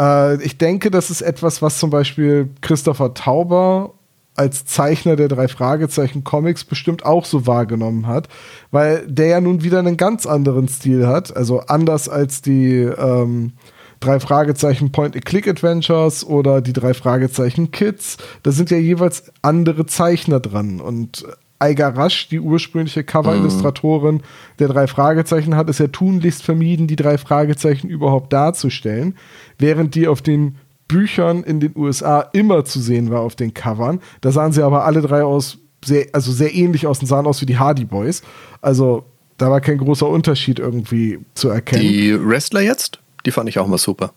Äh, ich denke, das ist etwas, was zum Beispiel Christopher Tauber als Zeichner der Drei-Fragezeichen-Comics bestimmt auch so wahrgenommen hat, weil der ja nun wieder einen ganz anderen Stil hat, also anders als die ähm, drei Fragezeichen Point-and-Click-Adventures oder die drei Fragezeichen Kids. Da sind ja jeweils andere Zeichner dran. Und Eiger Rasch, die ursprüngliche Cover-Illustratorin der drei Fragezeichen, hat es ja tunlichst vermieden, die drei Fragezeichen überhaupt darzustellen, während die auf den Büchern in den USA immer zu sehen war auf den Covern. Da sahen sie aber alle drei aus sehr, also sehr ähnlich aus und sahen aus wie die Hardy Boys. Also da war kein großer Unterschied irgendwie zu erkennen. die Wrestler jetzt, die fand ich auch mal super.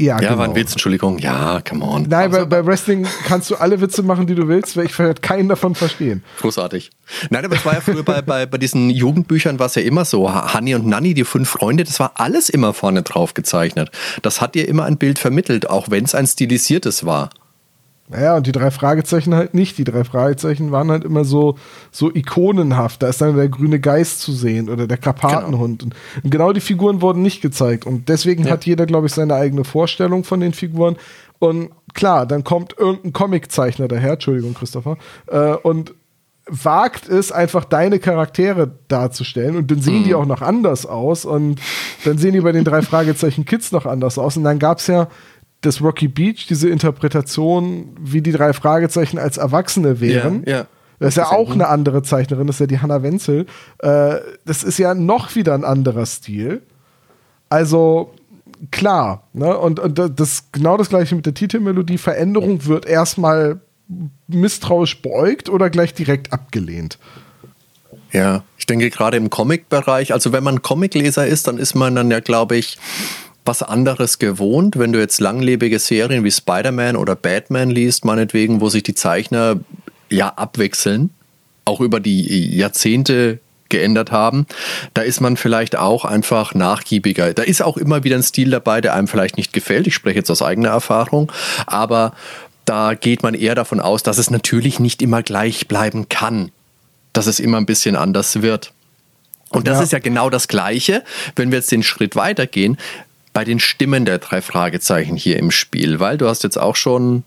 Ja, Ja, war ein genau. Witz, Entschuldigung. Ja, come on. Nein, bei, Also, bei Wrestling kannst du alle Witze machen, die du willst, weil ich werde keinen davon verstehen. Großartig. Nein, aber es war ja früher bei, bei, bei diesen Jugendbüchern war es ja immer so. Hanni und Nanni, die fünf Freunde, das war alles immer vorne drauf gezeichnet. Das hat dir immer ein Bild vermittelt, auch wenn es ein stilisiertes war. Naja, und die drei Fragezeichen halt nicht. Die drei Fragezeichen waren halt immer so, so ikonenhaft. Da ist dann der grüne Geist zu sehen oder der Karpatenhund. Und, und genau die Figuren wurden nicht gezeigt. Und deswegen Ja. hat jeder, glaube ich, seine eigene Vorstellung von den Figuren. Und klar, dann kommt irgendein Comiczeichner daher, Entschuldigung, Christopher, äh, und wagt es, einfach deine Charaktere darzustellen. Und dann sehen die auch noch anders aus. Und dann sehen die bei den drei Fragezeichen Kids noch anders aus. Und dann gab es ja das Rocky Beach, diese Interpretation, wie die drei Fragezeichen als Erwachsene wären. Ja, ja. Das ist ja auch eine andere Zeichnerin, das ist ja die Hannah Wenzel. Äh, das ist ja noch wieder ein anderer Stil. Also klar, ne? und, und das genau das gleiche mit der Titelmelodie. Veränderung wird erstmal misstrauisch beäugt oder gleich direkt abgelehnt. Ja, ich denke gerade im Comic-Bereich, also wenn man Comicleser ist, dann ist man dann ja, glaube ich, was anderes gewohnt. Wenn du jetzt langlebige Serien wie Spider-Man oder Batman liest, meinetwegen, wo sich die Zeichner ja abwechseln, auch über die Jahrzehnte geändert haben, da ist man vielleicht auch einfach nachgiebiger. Da ist auch immer wieder ein Stil dabei, der einem vielleicht nicht gefällt. Ich spreche jetzt aus eigener Erfahrung, aber da geht man eher davon aus, dass es natürlich nicht immer gleich bleiben kann, dass es immer ein bisschen anders wird. Und das Ja. ist ja genau das Gleiche, wenn wir jetzt den Schritt weitergehen, bei den Stimmen der drei Fragezeichen hier im Spiel, weil du hast jetzt auch schon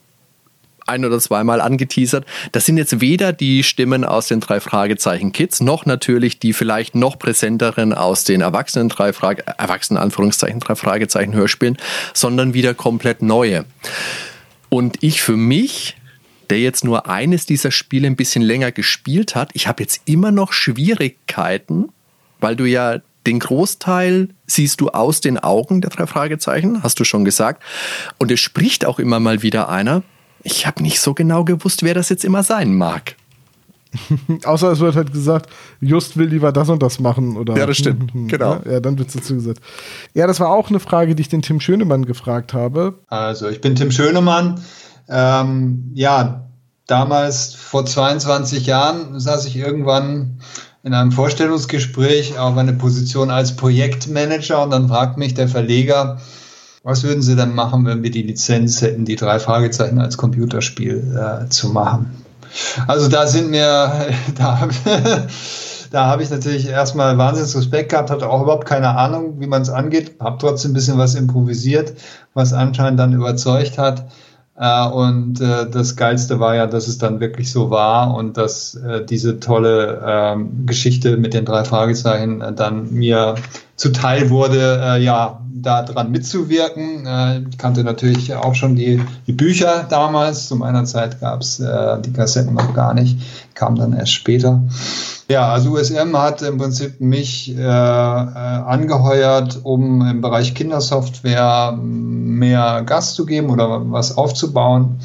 ein oder zweimal angeteasert. Das sind jetzt weder die Stimmen aus den drei Fragezeichen Kids, noch natürlich die vielleicht noch präsenteren aus den Erwachsenen drei Frage, Erwachsenen Anführungszeichen drei Fragezeichen Hörspielen, sondern wieder komplett neue. Und ich für mich der jetzt nur eines dieser Spiele ein bisschen länger gespielt hat, ich habe jetzt immer noch Schwierigkeiten, weil du ja den Großteil siehst du aus den Augen der drei Fragezeichen, hast du schon gesagt. Und es spricht auch immer mal wieder einer. Ich habe nicht so genau gewusst, wer das jetzt immer sein mag. Außer es wird halt gesagt, Just will lieber das und das machen. Oder, Ja, das stimmt. Genau. Ja, dann wird es dazu gesagt. Ja, das war auch eine Frage, die ich den Tim Schönemann gefragt habe. Also, ich bin Tim Schönemann. Ähm, ja, damals vor 22 Jahren saß ich irgendwann in einem Vorstellungsgespräch auf eine Position als Projektmanager und dann fragt mich der Verleger, was würden Sie denn machen, wenn wir die Lizenz hätten, die drei Fragezeichen als Computerspiel äh, zu machen? Also da sind mir, da, da habe ich natürlich erstmal wahnsinnig Respekt gehabt, hatte auch überhaupt keine Ahnung, wie man es angeht, habe trotzdem ein bisschen was improvisiert, was anscheinend dann überzeugt hat. Äh, und äh, das Geilste war ja, dass es dann wirklich so war und dass äh, diese tolle ähm, Geschichte mit den drei Fragezeichen äh, dann mir zuteil wurde, äh, ja, da dran mitzuwirken. Äh, ich kannte natürlich auch schon die, die Bücher damals. Zu meiner Zeit gab es äh, die Kassetten noch gar nicht, kam dann erst später. Ja, also USM hat im Prinzip mich äh, äh, angeheuert, um im Bereich Kindersoftware mehr Gas zu geben oder was aufzubauen.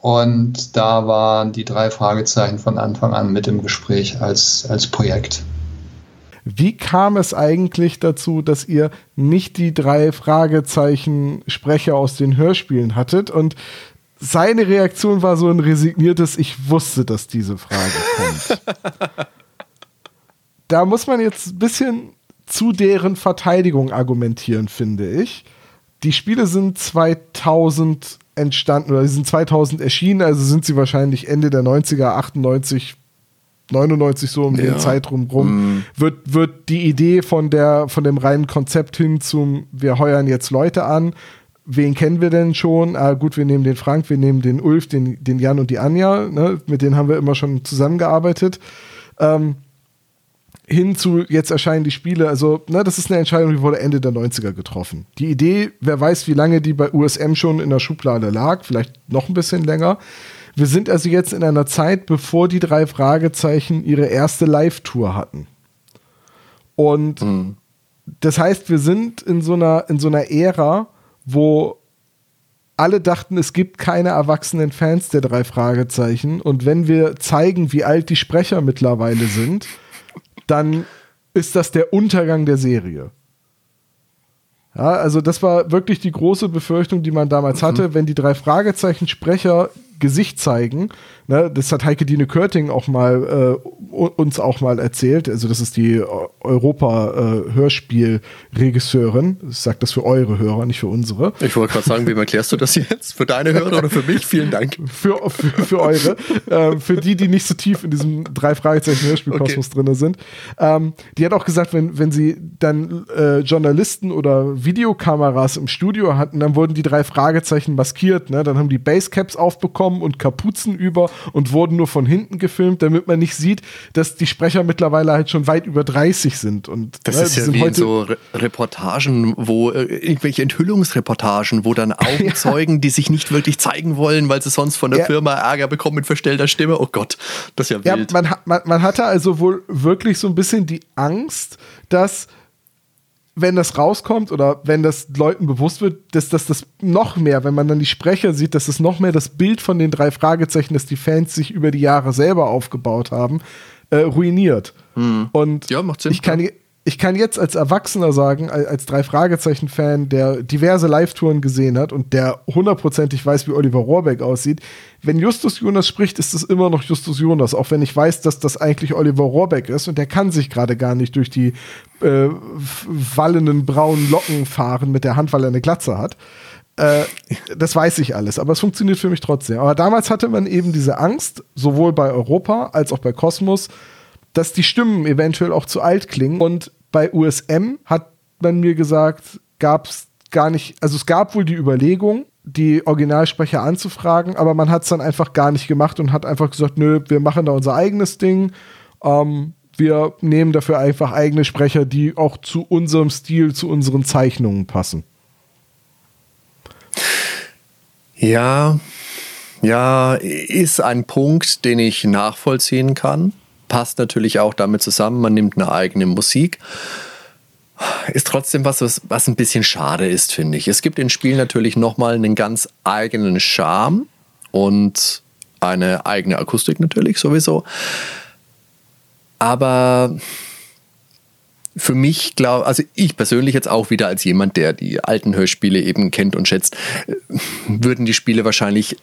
Und da waren die drei Fragezeichen von Anfang an mit im Gespräch als, als Projekt. Wie kam es eigentlich dazu, dass ihr nicht die drei Fragezeichen Sprecher aus den Hörspielen hattet? Und seine Reaktion war so ein resigniertes, ich wusste, dass diese Frage kommt. da muss man jetzt ein bisschen zu deren Verteidigung argumentieren, finde ich. Die Spiele sind 2000 entstanden oder sie sind 2000 erschienen, also sind sie wahrscheinlich Ende der 90er, 98, 99 so um Ja. den Zeitraum rum, wird, wird die Idee von, der, von dem reinen Konzept hin zum, wir heuern jetzt Leute an. Wen kennen wir denn schon? Ah, gut, wir nehmen den Frank, wir nehmen den Ulf, den, den Jan und die Anja. Ne? Mit denen haben wir immer schon zusammengearbeitet. Ähm, hin zu jetzt erscheinen die Spiele. Also, ne, das ist eine Entscheidung, die wurde Ende der 90er getroffen. Die Idee, wer weiß, wie lange die bei USM schon in der Schublade lag, vielleicht noch ein bisschen länger. Wir sind also jetzt in einer Zeit, bevor die drei Fragezeichen ihre erste Live-Tour hatten. Und das heißt, wir sind in so einer, in so einer Ära, wo alle dachten, es gibt keine erwachsenen Fans der drei Fragezeichen. Und wenn wir zeigen, wie alt die Sprecher mittlerweile sind, dann ist das der Untergang der Serie. Ja, also das war wirklich die große Befürchtung, die man damals hatte, wenn die drei Fragezeichen Sprecher Gesicht zeigen. Ne, das hat Heike Dine Körting auch mal äh, uns auch mal erzählt. Also das ist die äh, Europa-Hörspiel-Regisseurin. ich sage das für eure Hörer, nicht für unsere. Ich wollte gerade sagen, wem erklärst du das jetzt? Für deine Hörer oder für mich? Vielen Dank. für, für, für eure, ähm, für die, die nicht so tief in diesem drei Fragezeichen Hörspielkosmos drin sind. Ähm, die hat auch gesagt, wenn, wenn sie dann äh, Journalisten oder Videokameras im Studio hatten, dann wurden die drei Fragezeichen maskiert. Ne? Dann haben die Basecaps aufbekommen und Kapuzen über und wurden nur von hinten gefilmt, damit man nicht sieht, dass die Sprecher mittlerweile halt schon weit über 30 sind. Und Das ne, ist ja wie in so Re Reportagen, wo äh, irgendwelche Enthüllungsreportagen, wo dann Augenzeugen, die sich nicht wirklich zeigen wollen, weil sie sonst von der Ja. Firma Ärger bekommen mit verstellter Stimme. Oh Gott, das ist ja Ja, wild. man, ha- man, man hatte also wohl wirklich so ein bisschen die Angst, dass wenn das rauskommt oder wenn das Leuten bewusst wird, dass dass das noch mehr, wenn man dann die Sprecher sieht, dass das noch mehr das Bild von den drei Fragezeichen, das die Fans sich über die Jahre selber aufgebaut haben, äh, ruiniert. Und Ja, macht Sinn, ich kann, ich kann jetzt als Erwachsener sagen, als, als drei Fragezeichen-Fan, der diverse Live-Touren gesehen hat und der hundertprozentig weiß, wie Oliver Rohrbeck aussieht, wenn Justus Jonas spricht, ist es immer noch Justus Jonas, auch wenn ich weiß, dass das eigentlich Oliver Rohrbeck ist und der kann sich gerade gar nicht durch die äh, wallenden braunen Locken fahren mit der Hand, weil er eine Glatze hat. Äh, das weiß ich alles, aber es funktioniert für mich trotzdem. Aber damals hatte man eben diese Angst, sowohl bei Europa als auch bei Kosmos, dass die Stimmen eventuell auch zu alt klingen. Und bei USM hat man mir gesagt, gab es gar nicht, also es gab wohl die Überlegung, die Originalsprecher anzufragen, aber man hat es dann einfach gar nicht gemacht und hat einfach gesagt, nö, wir machen da unser eigenes Ding. Ähm, wir nehmen dafür einfach eigene Sprecher, die auch zu unserem Stil, zu unseren Zeichnungen passen. Ja, Ja, ist ein Punkt, den ich nachvollziehen kann. Passt natürlich auch damit zusammen, man nimmt eine eigene Musik. Ist trotzdem was, was, was ein bisschen schade ist, finde ich. Es gibt in Spielen natürlich nochmal einen ganz eigenen Charme und eine eigene Akustik natürlich sowieso. Aber für mich glaube, also ich persönlich jetzt auch wieder als jemand, der die alten Hörspiele eben kennt und schätzt, würden die Spiele wahrscheinlich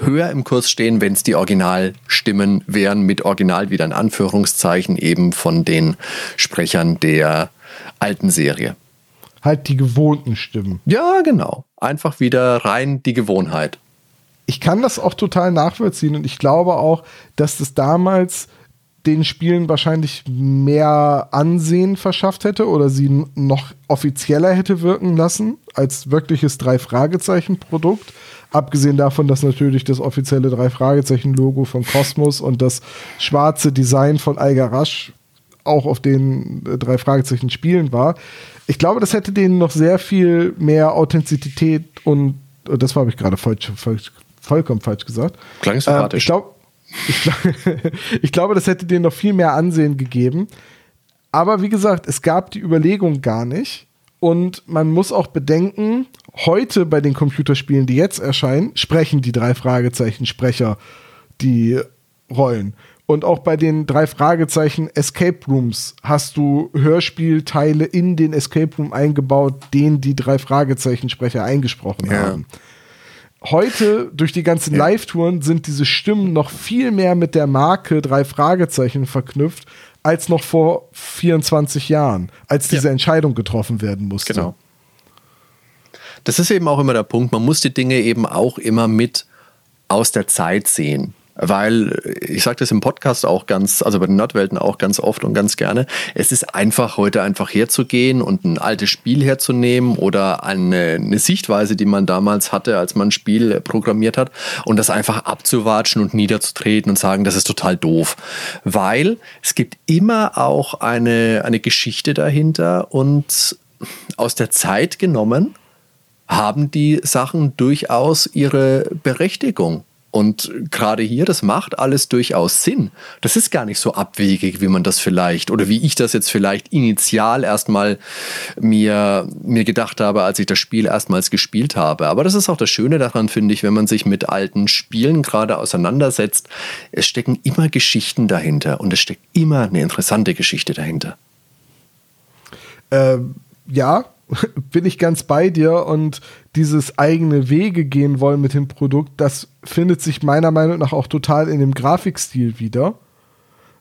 höher im Kurs stehen, wenn es die Originalstimmen wären, mit Original wieder in Anführungszeichen eben von den Sprechern der alten Serie. Halt die gewohnten Stimmen. Ja, genau. Einfach wieder rein die Gewohnheit. Ich kann das auch total nachvollziehen und ich glaube auch, dass das damals den Spielen wahrscheinlich mehr Ansehen verschafft hätte oder sie noch offizieller hätte wirken lassen als wirkliches Drei-Fragezeichen-Produkt. Abgesehen davon, dass natürlich das offizielle Drei-Fragezeichen-Logo von Cosmos und das schwarze Design von Algarasch auch auf den äh, drei Fragezeichen Spielen war. Ich glaube, das hätte denen noch sehr viel mehr Authentizität und das habe ich gerade falsch, falsch, vollkommen falsch gesagt. Klang sympathisch. Ähm, ich glaube, ich, glaub, ich glaube, das hätte denen noch viel mehr Ansehen gegeben. Aber wie gesagt, es gab die Überlegung gar nicht. Und man muss auch bedenken, heute bei den Computerspielen, die jetzt erscheinen, sprechen die drei Fragezeichen-Sprecher die Rollen. Und auch bei den drei Fragezeichen Escape Rooms hast du Hörspielteile in den Escape Room eingebaut, den die drei Fragezeichen-Sprecher eingesprochen Ja. haben. Heute, durch die ganzen Ja. Live-Touren, sind diese Stimmen noch viel mehr mit der Marke drei Fragezeichen verknüpft, als noch vor 24 Jahren, als diese Entscheidung getroffen werden musste. Genau. Das ist eben auch immer der Punkt. Man muss die Dinge eben auch immer mit aus der Zeit sehen. Weil, ich sage das im Podcast auch ganz, also bei den Nerdwelten auch ganz oft und ganz gerne, es ist einfach heute einfach herzugehen und ein altes Spiel herzunehmen oder eine, eine Sichtweise, die man damals hatte, als man ein Spiel programmiert hat und das einfach abzuwatschen und niederzutreten und sagen, das ist total doof. Weil es gibt immer auch eine, eine Geschichte dahinter und aus der Zeit genommen haben die Sachen durchaus ihre Berechtigung. Und gerade hier, das macht alles durchaus Sinn. Das ist gar nicht so abwegig, wie man das vielleicht oder wie ich das jetzt vielleicht initial erstmal mir, mir gedacht habe, als ich das Spiel erstmals gespielt habe. Aber das ist auch das Schöne daran, finde ich, wenn man sich mit alten Spielen gerade auseinandersetzt. Es stecken immer Geschichten dahinter und es steckt immer eine interessante Geschichte dahinter. Ähm, ja, bin ich ganz bei dir und dieses eigene Wege gehen wollen mit dem Produkt, das findet sich meiner Meinung nach auch total in dem Grafikstil wieder.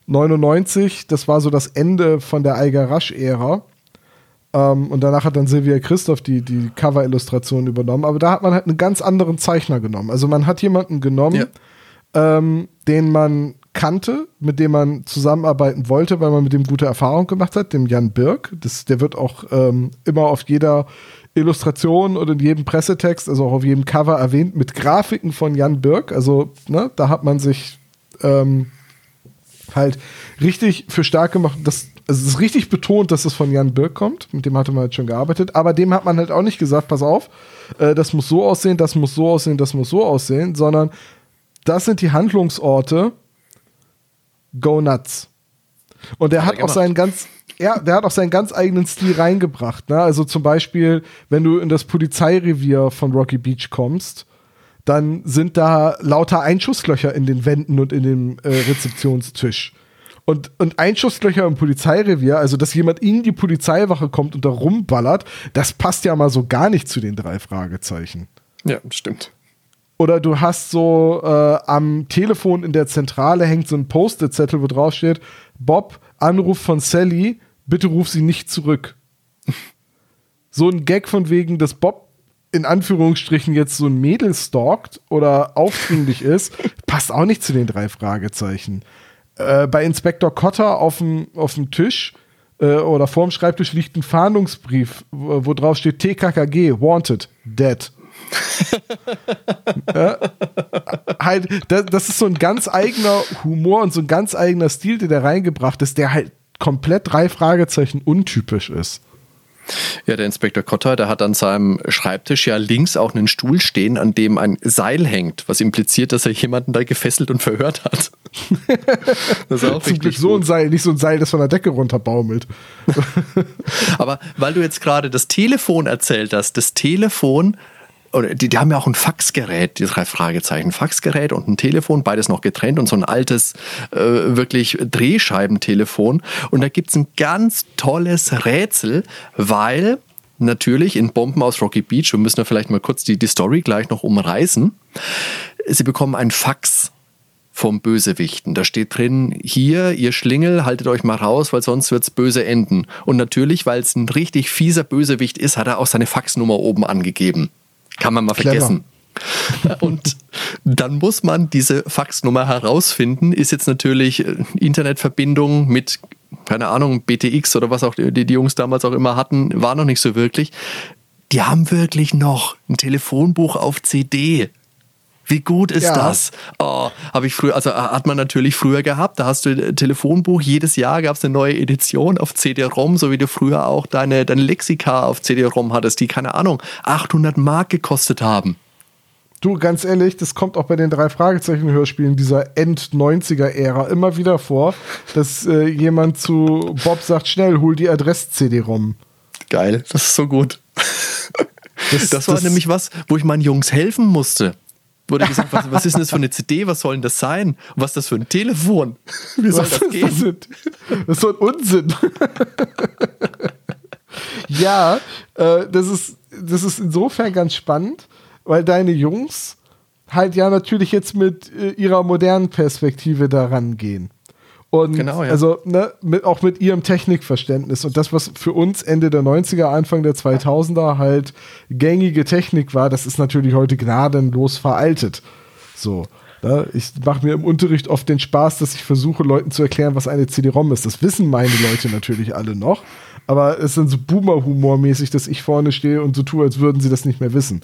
99, das war so das Ende von der Eiger Rush-Ära. Ähm, und danach hat dann Silvia Christoph die, die Cover-Illustration übernommen. Aber da hat man halt einen ganz anderen Zeichner genommen. Also man hat jemanden genommen, ähm, den man kannte, mit dem man zusammenarbeiten wollte, weil man mit dem gute Erfahrung gemacht hat, dem Jan Birk. Das, der wird auch ähm, immer auf jeder Illustration oder in jedem Pressetext, also auch auf jedem Cover erwähnt, mit Grafiken von Jan Birk. Also ne, da hat man sich ähm, halt richtig für stark gemacht. Das, also es ist richtig betont, dass es von Jan Birk kommt. Mit dem hatte man halt schon gearbeitet. Aber dem hat man halt auch nicht gesagt, pass auf, äh, das muss so aussehen, das muss so aussehen, das muss so aussehen, sondern das sind die Handlungsorte. Go nuts. Und er Hat hat er auch seinen ganz, ja, der hat auch seinen ganz eigenen Stil reingebracht. Ne? Also zum Beispiel, wenn du in das Polizeirevier von Rocky Beach kommst, dann sind da lauter Einschusslöcher in den Wänden und in dem äh, Rezeptionstisch. Und, und Einschusslöcher im Polizeirevier, also dass jemand in die Polizeiwache kommt und da rumballert, das passt ja mal so gar nicht zu den drei Fragezeichen. Ja, stimmt. Oder du hast so äh, am Telefon in der Zentrale hängt so ein Post-it-Zettel, wo drauf steht: Bob, Anruf von Sally, bitte ruf sie nicht zurück. so ein Gag von wegen, dass Bob in Anführungsstrichen jetzt so ein Mädel stalkt oder aufdringlich ist, passt auch nicht zu den drei Fragezeichen. Äh, bei Inspektor Cotter auf dem Tisch äh, oder vorm Schreibtisch liegt ein Fahndungsbrief, wo, wo drauf steht TKKG, wanted, dead halt, das, das ist so ein ganz eigener Humor und so ein ganz eigener Stil, der da reingebracht ist, der halt komplett drei Fragezeichen untypisch ist. Ja, der Inspektor Kotter, der hat an seinem Schreibtisch ja links auch einen Stuhl stehen, an dem ein Seil hängt, was impliziert, dass er jemanden da gefesselt und verhört hat. Das ist auch Zum Glück so ein Seil, nicht so ein Seil, das von der Decke runterbaumelt. Aber weil du jetzt gerade das Telefon erzählt hast, das Telefon oder die, die haben ja auch ein Faxgerät, die drei Fragezeichen. Faxgerät und ein Telefon, beides noch getrennt und so ein altes, äh, wirklich Drehscheibentelefon. Und da gibt es ein ganz tolles Rätsel, weil natürlich in Bomben aus Rocky Beach, wir müssen ja vielleicht mal kurz die, die Story gleich noch umreißen, sie bekommen ein Fax vom Bösewichten. Da steht drin, hier, ihr Schlingel, haltet euch mal raus, weil sonst wird's böse enden. Und natürlich, weil es ein richtig fieser Bösewicht ist, hat er auch seine Faxnummer oben angegeben. Kann man mal Clever. vergessen. Und dann muss man diese Faxnummer herausfinden. Ist jetzt natürlich äh, Internetverbindung mit, keine Ahnung, BTX oder was auch die, die Jungs damals auch immer hatten, war noch nicht so wirklich. Die haben wirklich noch ein Telefonbuch auf CD. Wie gut ist ja. das? Oh, habe ich früher, also äh, hat man natürlich früher gehabt. Da hast du ein Telefonbuch, jedes Jahr gab es eine neue Edition auf CD-ROM, so wie du früher auch deine, deine Lexika auf CD-ROM hattest, die, keine Ahnung, 800 Mark gekostet haben. Du, ganz ehrlich, das kommt auch bei den drei Fragezeichen-Hörspielen dieser End-90er-Ära immer wieder vor, dass äh, jemand zu Bob sagt, schnell, hol die Adress-CD-ROM. Geil, das ist so gut. Das, das war das nämlich was, wo ich meinen Jungs helfen musste wurde gesagt, was, was ist denn das für eine CD, was soll denn das sein? Und was ist das für ein Telefon? Wie soll was das gehen? Das, das ist so ein Unsinn. ja, äh, das, ist, das ist insofern ganz spannend, weil deine Jungs halt ja natürlich jetzt mit äh, ihrer modernen Perspektive daran gehen. Und genau, ja. also ne, mit, auch mit ihrem Technikverständnis und das, was für uns Ende der 90er, Anfang der 2000er halt gängige Technik war, das ist natürlich heute gnadenlos veraltet. So. Ne? Ich mache mir im Unterricht oft den Spaß, dass ich versuche, Leuten zu erklären, was eine CD-ROM ist. Das wissen meine Leute natürlich alle noch. Aber es ist dann so Boomer-Humor-mäßig, dass ich vorne stehe und so tue, als würden sie das nicht mehr wissen.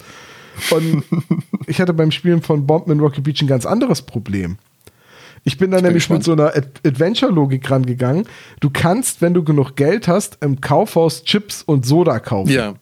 Und ich hatte beim Spielen von Bomben in Rocky Beach ein ganz anderes Problem. Ich bin da nämlich gespannt. mit so einer Ad Adventure-Logik rangegangen. Du kannst, wenn du genug Geld hast, im Kaufhaus Chips und Soda kaufen. Ja.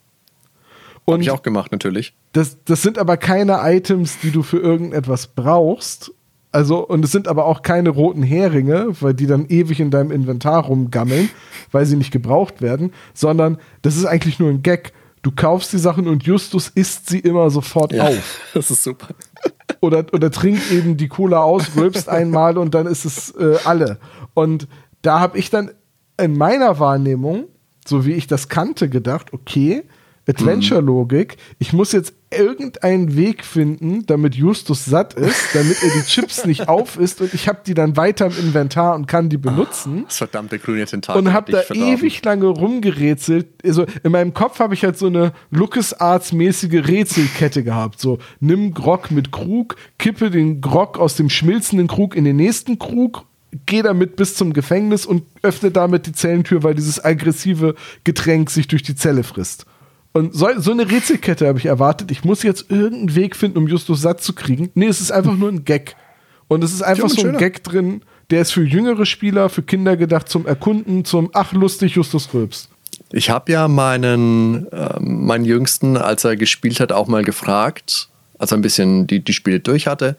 Und Hab ich auch gemacht, natürlich. Das, das sind aber keine Items, die du für irgendetwas brauchst. Also, und es sind aber auch keine roten Heringe, weil die dann ewig in deinem Inventar rumgammeln, weil sie nicht gebraucht werden, sondern das ist eigentlich nur ein Gag. Du kaufst die Sachen und Justus isst sie immer sofort ja, auf. Das ist super oder, oder trinkt eben die Cola aus, rülpst einmal und dann ist es äh, alle. Und da habe ich dann in meiner Wahrnehmung, so wie ich das kannte, gedacht, okay, Adventure-Logik. Ich muss jetzt irgendeinen Weg finden, damit Justus satt ist, damit er die Chips nicht auf ist und ich habe die dann weiter im Inventar und kann die benutzen. Oh, das verdammte grüne Tentakel. Und habe da verdorben. ewig lange rumgerätselt. Also in meinem Kopf habe ich halt so eine LucasArts-mäßige Rätselkette gehabt. So, nimm Grog mit Krug, kippe den Grog aus dem schmilzenden Krug in den nächsten Krug geh damit bis zum Gefängnis und öffne damit die Zellentür, weil dieses aggressive Getränk sich durch die Zelle frisst. Und so, so eine Rätselkette habe ich erwartet. Ich muss jetzt irgendeinen Weg finden, um Justus satt zu kriegen. Nee, es ist einfach nur ein Gag. Und es ist einfach so ein schöner. Gag drin, der ist für jüngere Spieler, für Kinder gedacht, zum Erkunden, zum Ach, lustig, Justus Rülps. Ich habe ja meinen, äh, meinen Jüngsten, als er gespielt hat, auch mal gefragt, als er ein bisschen die, die Spiele durch hatte,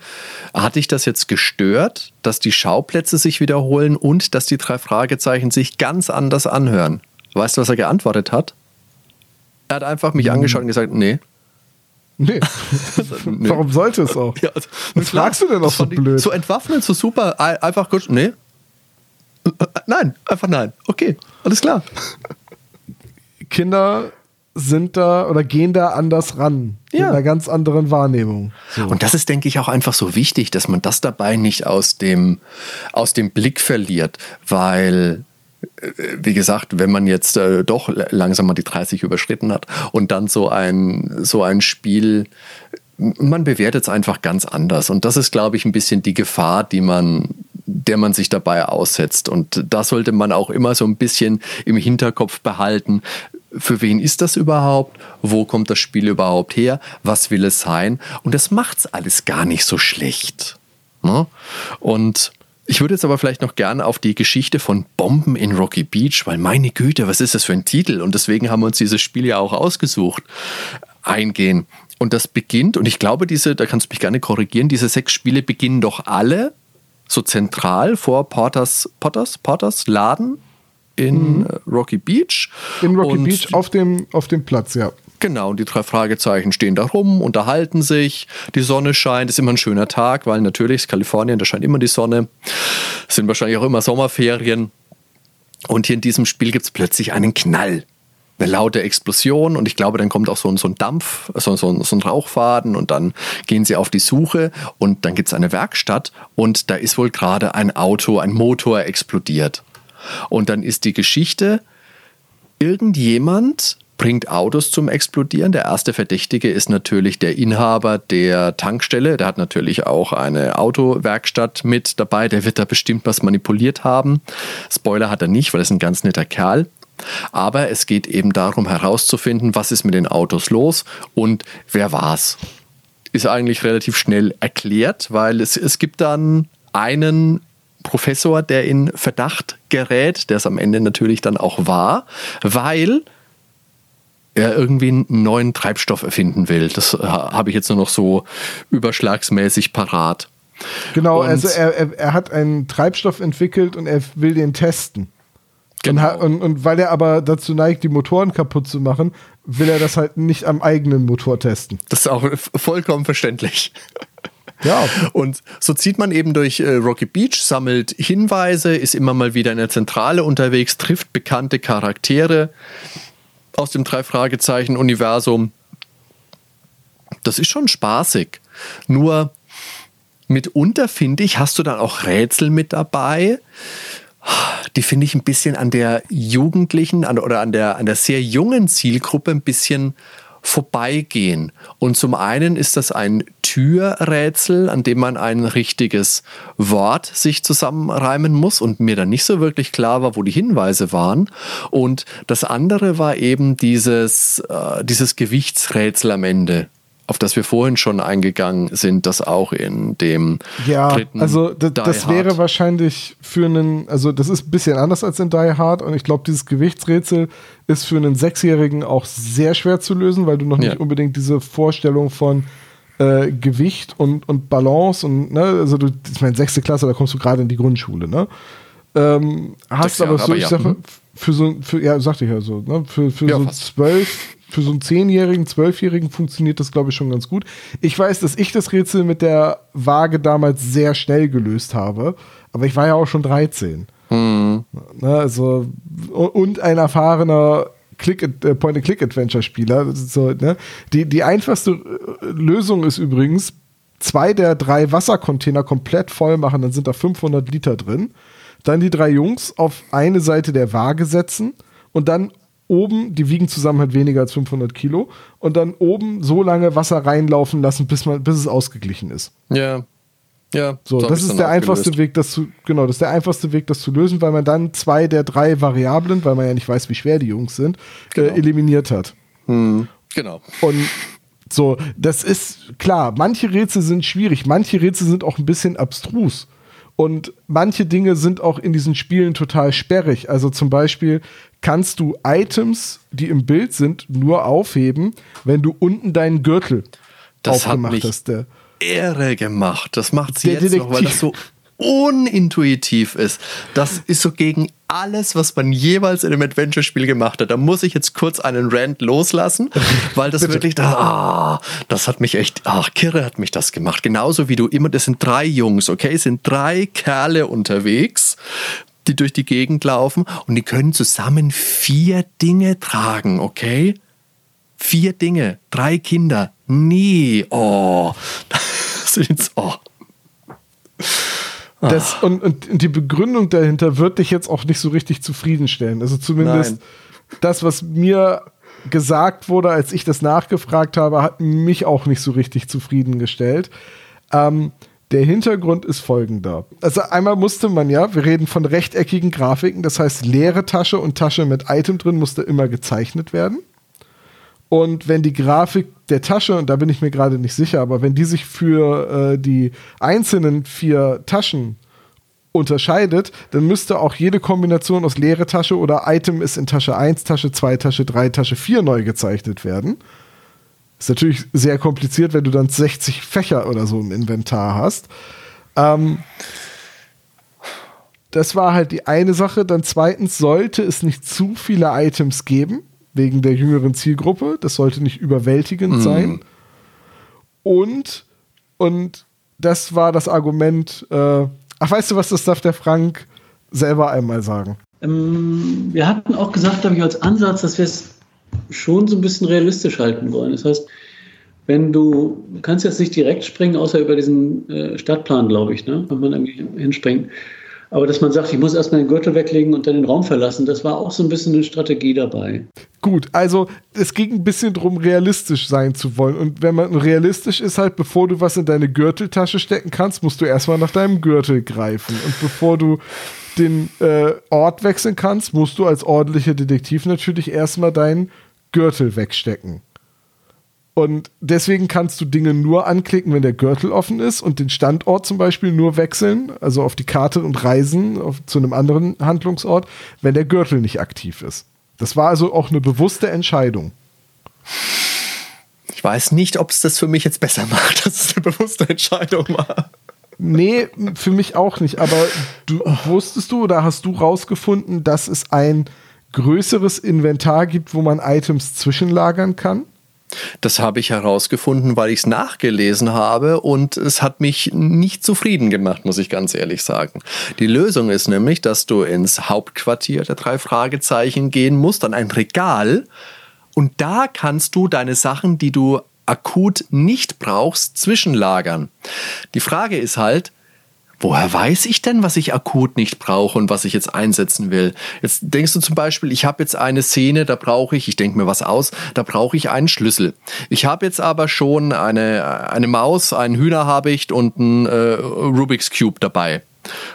hatte ich das jetzt gestört, dass die Schauplätze sich wiederholen und dass die drei Fragezeichen sich ganz anders anhören? Weißt du, was er geantwortet hat? Er hat einfach mich angeschaut und gesagt, nee. Nee. nee. Warum sollte es auch? Ja, also, Was fragst du denn auch so blöd? So entwaffnen, so super, einfach kurz, nee. Nein, einfach nein. Okay, alles klar. Kinder sind da oder gehen da anders ran. Ja. Mit einer ganz anderen Wahrnehmung. So. Und das ist, denke ich, auch einfach so wichtig, dass man das dabei nicht aus dem, aus dem Blick verliert, weil wie gesagt, wenn man jetzt äh, doch langsam mal die 30 überschritten hat und dann so ein, so ein Spiel, man bewertet es einfach ganz anders. Und das ist, glaube ich, ein bisschen die Gefahr, die man, der man sich dabei aussetzt. Und da sollte man auch immer so ein bisschen im Hinterkopf behalten, für wen ist das überhaupt? Wo kommt das Spiel überhaupt her? Was will es sein? Und das macht es alles gar nicht so schlecht. Ne? Und Ich würde jetzt aber vielleicht noch gerne auf die Geschichte von Bomben in Rocky Beach, weil meine Güte, was ist das für ein Titel? Und deswegen haben wir uns dieses Spiel ja auch ausgesucht, eingehen. Und das beginnt, und ich glaube, diese, da kannst du mich gerne korrigieren, diese sechs Spiele beginnen doch alle so zentral vor Porters, Potters, Potters Laden in mhm. Rocky Beach. In Rocky und Beach auf dem, auf dem Platz, ja. Genau, und die drei Fragezeichen stehen da rum, unterhalten sich, die Sonne scheint, ist immer ein schöner Tag, weil natürlich ist Kalifornien, da scheint immer die Sonne, es sind wahrscheinlich auch immer Sommerferien. Und hier in diesem Spiel gibt es plötzlich einen Knall. Eine laute Explosion und ich glaube, dann kommt auch so ein, so ein Dampf, so, so, so ein Rauchfaden und dann gehen sie auf die Suche und dann gibt es eine Werkstatt und da ist wohl gerade ein Auto, ein Motor explodiert. Und dann ist die Geschichte, irgendjemand bringt Autos zum Explodieren. Der erste Verdächtige ist natürlich der Inhaber der Tankstelle. Der hat natürlich auch eine Autowerkstatt mit dabei. Der wird da bestimmt was manipuliert haben. Spoiler hat er nicht, weil er ist ein ganz netter Kerl. Aber es geht eben darum herauszufinden, was ist mit den Autos los und wer war's. Ist eigentlich relativ schnell erklärt, weil es, es gibt dann einen Professor, der in Verdacht gerät, der es am Ende natürlich dann auch war, weil er irgendwie einen neuen Treibstoff erfinden will. Das äh, habe ich jetzt nur noch so überschlagsmäßig parat. Genau, und also er, er, er, hat einen Treibstoff entwickelt und er will den testen. Genau. Und, und, und, weil er aber dazu neigt, die Motoren kaputt zu machen, will er das halt nicht am eigenen Motor testen. Das ist auch vollkommen verständlich. Ja. Und so zieht man eben durch äh, Rocky Beach, sammelt Hinweise, ist immer mal wieder in der Zentrale unterwegs, trifft bekannte Charaktere aus dem Drei-Fragezeichen-Universum. Das ist schon spaßig. Nur mitunter, finde ich, hast du dann auch Rätsel mit dabei. Die finde ich ein bisschen an der jugendlichen an, oder an der, an der sehr jungen Zielgruppe ein bisschen vorbeigehen. Und zum einen ist das ein Türrätsel, an dem man ein richtiges Wort sich zusammenreimen muss und mir dann nicht so wirklich klar war, wo die Hinweise waren. Und das andere war eben dieses, äh, dieses Gewichtsrätsel am Ende auf das wir vorhin schon eingegangen sind, das auch in dem ja, dritten also das wäre wahrscheinlich für einen, also das ist ein bisschen anders als in Die Hard und ich glaube, dieses Gewichtsrätsel ist für einen Sechsjährigen auch sehr schwer zu lösen, weil du noch ja. nicht unbedingt diese Vorstellung von äh, Gewicht und, und Balance und, ne, also du, ich meine, sechste Klasse, da kommst du gerade in die Grundschule, ne? Ähm, hast aber so, aber ich ja. sage, für so, für, ja, sagte ich ja so, ne, für, für ja, so zwölf, für so einen Zehnjährigen, Zwölfjährigen funktioniert das, glaube ich, schon ganz gut. Ich weiß, dass ich das Rätsel mit der Waage damals sehr schnell gelöst habe, aber ich war ja auch schon 13. Mhm. Ne, also, und ein erfahrener äh, Point-and-Click-Adventure-Spieler. So, ne? die, die einfachste äh, Lösung ist übrigens, zwei der drei Wassercontainer komplett voll machen, dann sind da 500 Liter drin. Dann die drei Jungs auf eine Seite der Waage setzen und dann oben, die wiegen zusammen halt weniger als 500 Kilo, und dann oben so lange Wasser reinlaufen lassen, bis, man, bis es ausgeglichen ist. Ja. Ja, so, das ist der einfachste Weg, das zu, genau, das ist der einfachste Weg, das zu lösen, weil man dann zwei der drei Variablen, weil man ja nicht weiß, wie schwer die Jungs sind, äh, genau. äh, eliminiert hat. Hm, genau. Und so, das ist klar, manche Rätsel sind schwierig, manche Rätsel sind auch ein bisschen abstrus. Und manche Dinge sind auch in diesen Spielen total sperrig. Also zum Beispiel kannst du Items, die im Bild sind, nur aufheben, wenn du unten deinen Gürtel das aufgemacht hast. Der, irre gemacht. Das macht sie jetzt Detektiv. noch, weil das so unintuitiv ist. Das ist so gegen alles, was man jeweils in einem Adventure-Spiel gemacht hat. Da muss ich jetzt kurz einen Rant loslassen, weil das wirklich, ah, das hat mich echt, ach, Kirre hat mich das gemacht. Genauso wie du immer, das sind drei Jungs, okay, es sind drei Kerle unterwegs, die durch die Gegend laufen und die können zusammen vier Dinge tragen, okay? Vier Dinge, drei Kinder, nie, oh, das ist oh. Das, und, und, die Begründung dahinter wird dich jetzt auch nicht so richtig zufriedenstellen. Also zumindest Nein. das, was mir gesagt wurde, als ich das nachgefragt habe, hat mich auch nicht so richtig zufriedengestellt. Ähm, der Hintergrund ist folgender. Also einmal musste man ja, wir reden von rechteckigen Grafiken, das heißt leere Tasche und Tasche mit Item drin musste immer gezeichnet werden. Und wenn die Grafik der Tasche, und da bin ich mir gerade nicht sicher, aber wenn die sich für äh, die einzelnen vier Taschen unterscheidet, dann müsste auch jede Kombination aus leere Tasche oder Item ist in Tasche 1, Tasche 2, Tasche 3, Tasche 4 neu gezeichnet werden. Ist natürlich sehr kompliziert, wenn du dann 60 Fächer oder so im Inventar hast. Ähm, das war halt die eine Sache. Dann zweitens sollte es nicht zu viele Items geben, wegen der jüngeren Zielgruppe. Das sollte nicht überwältigend Mhm. sein. Und, und das war das Argument, äh, ach, weißt du was, das darf der Frank selber einmal sagen. Ähm, wir hatten auch gesagt, glaube ich, als Ansatz, dass wir es schon so ein bisschen realistisch halten wollen. Das heißt, wenn du, du kannst jetzt nicht direkt springen, außer über diesen äh, Stadtplan, glaube ich, ne? Kann man irgendwie hinspringen. Aber dass man sagt, ich muss erstmal den Gürtel weglegen und dann den Raum verlassen, das war auch so ein bisschen eine Strategie dabei. Gut, also es ging ein bisschen drum, realistisch sein zu wollen. Und wenn man realistisch ist, halt, bevor du was in deine Gürteltasche stecken kannst, musst du erstmal nach deinem Gürtel greifen. Und bevor du den äh, Ort wechseln kannst, musst du als ordentlicher Detektiv natürlich erstmal deinen Gürtel wegstecken. Und deswegen kannst du Dinge nur anklicken, wenn der Gürtel offen ist und den Standort zum Beispiel nur wechseln, also auf die Karte und reisen auf, zu einem anderen Handlungsort, wenn der Gürtel nicht aktiv ist. Das war also auch eine bewusste Entscheidung. Ich weiß nicht, ob es das für mich jetzt besser macht, dass es eine bewusste Entscheidung war. Nee, für mich auch nicht. Aber du wusstest du oder hast du rausgefunden, dass es ein größeres Inventar gibt, wo man Items zwischenlagern kann? Das habe ich herausgefunden, weil ich es nachgelesen habe und es hat mich nicht zufrieden gemacht, muss ich ganz ehrlich sagen. Die Lösung ist nämlich, dass du ins Hauptquartier der drei Fragezeichen gehen musst, an ein Regal und da kannst du deine Sachen, die du akut nicht brauchst, zwischenlagern. Die Frage ist halt, Woher weiß ich denn, was ich akut nicht brauche und was ich jetzt einsetzen will? Jetzt denkst du zum Beispiel, ich habe jetzt eine Szene, da brauche ich, ich denke mir was aus, da brauche ich einen Schlüssel. Ich habe jetzt aber schon eine, eine Maus, einen Hühnerhabicht und einen äh, Rubik's Cube dabei.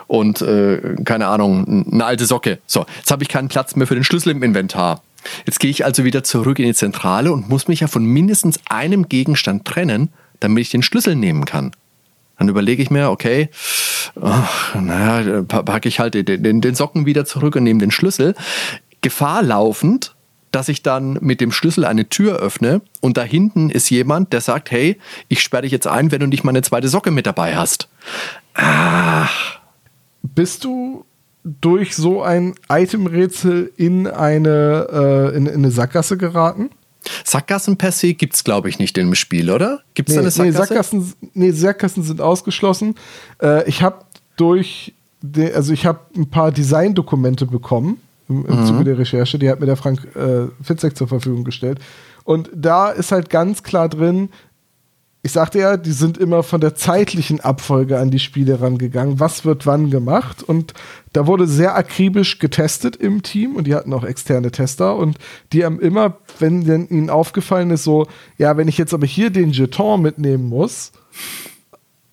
Und äh, keine Ahnung, eine alte Socke. So, jetzt habe ich keinen Platz mehr für den Schlüssel im Inventar. Jetzt gehe ich also wieder zurück in die Zentrale und muss mich ja von mindestens einem Gegenstand trennen, damit ich den Schlüssel nehmen kann. Dann überlege ich mir, okay, naja, packe ich halt den, den, den Socken wieder zurück und nehme den Schlüssel. Gefahr laufend, dass ich dann mit dem Schlüssel eine Tür öffne und da hinten ist jemand, der sagt, hey, ich sperre dich jetzt ein, wenn du nicht meine zweite Socke mit dabei hast. Ach, Bist du durch so ein Itemrätsel in eine, äh, in, in eine Sackgasse geraten? Sackgassen per se gibt es, glaube ich, nicht im Spiel, oder? Gibt es da eine nee, Sackgasse? Sackgassen, nee, Sackgassen sind ausgeschlossen. Äh, ich habe durch, de, also ich habe ein paar Designdokumente bekommen im, im Zuge der Recherche. Die hat mir der Frank äh, Fitzek zur Verfügung gestellt. Und da ist halt ganz klar drin, ich sagte ja, die sind immer von der zeitlichen Abfolge an die Spiele rangegangen. Was wird wann gemacht? Und da wurde sehr akribisch getestet im Team und die hatten auch externe Tester und die haben immer, wenn denn ihnen aufgefallen ist, so, ja, wenn ich jetzt aber hier den Jeton mitnehmen muss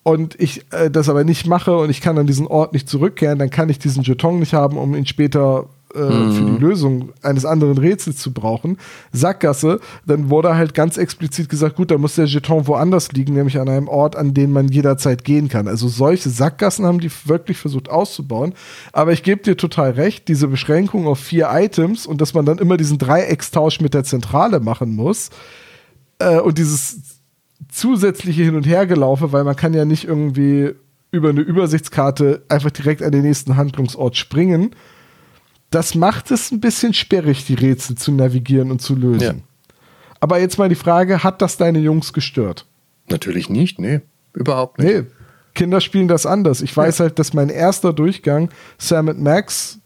und ich äh, das aber nicht mache und ich kann an diesen Ort nicht zurückkehren, dann kann ich diesen Jeton nicht haben, um ihn später äh, für die Lösung eines anderen Rätsels zu brauchen. Sackgasse, dann wurde halt ganz explizit gesagt, gut, da muss der Jeton woanders liegen, nämlich an einem Ort, an den man jederzeit gehen kann. Also solche Sackgassen haben die wirklich versucht auszubauen. Aber ich gebe dir total recht, diese Beschränkung auf vier Items und dass man dann immer diesen Dreieckstausch mit der Zentrale machen muss äh, und dieses zusätzliche Hin- und Hergelaufe, weil man kann ja nicht irgendwie über eine Übersichtskarte einfach direkt an den nächsten Handlungsort springen. Das macht es ein bisschen sperrig, die Rätsel zu navigieren und zu lösen. Ja. Aber jetzt mal die Frage, hat das deine Jungs gestört? Natürlich nicht, nee, überhaupt nicht. Nee, Kinder spielen das anders. Ich weiß halt, dass mein erster Durchgang Sam Max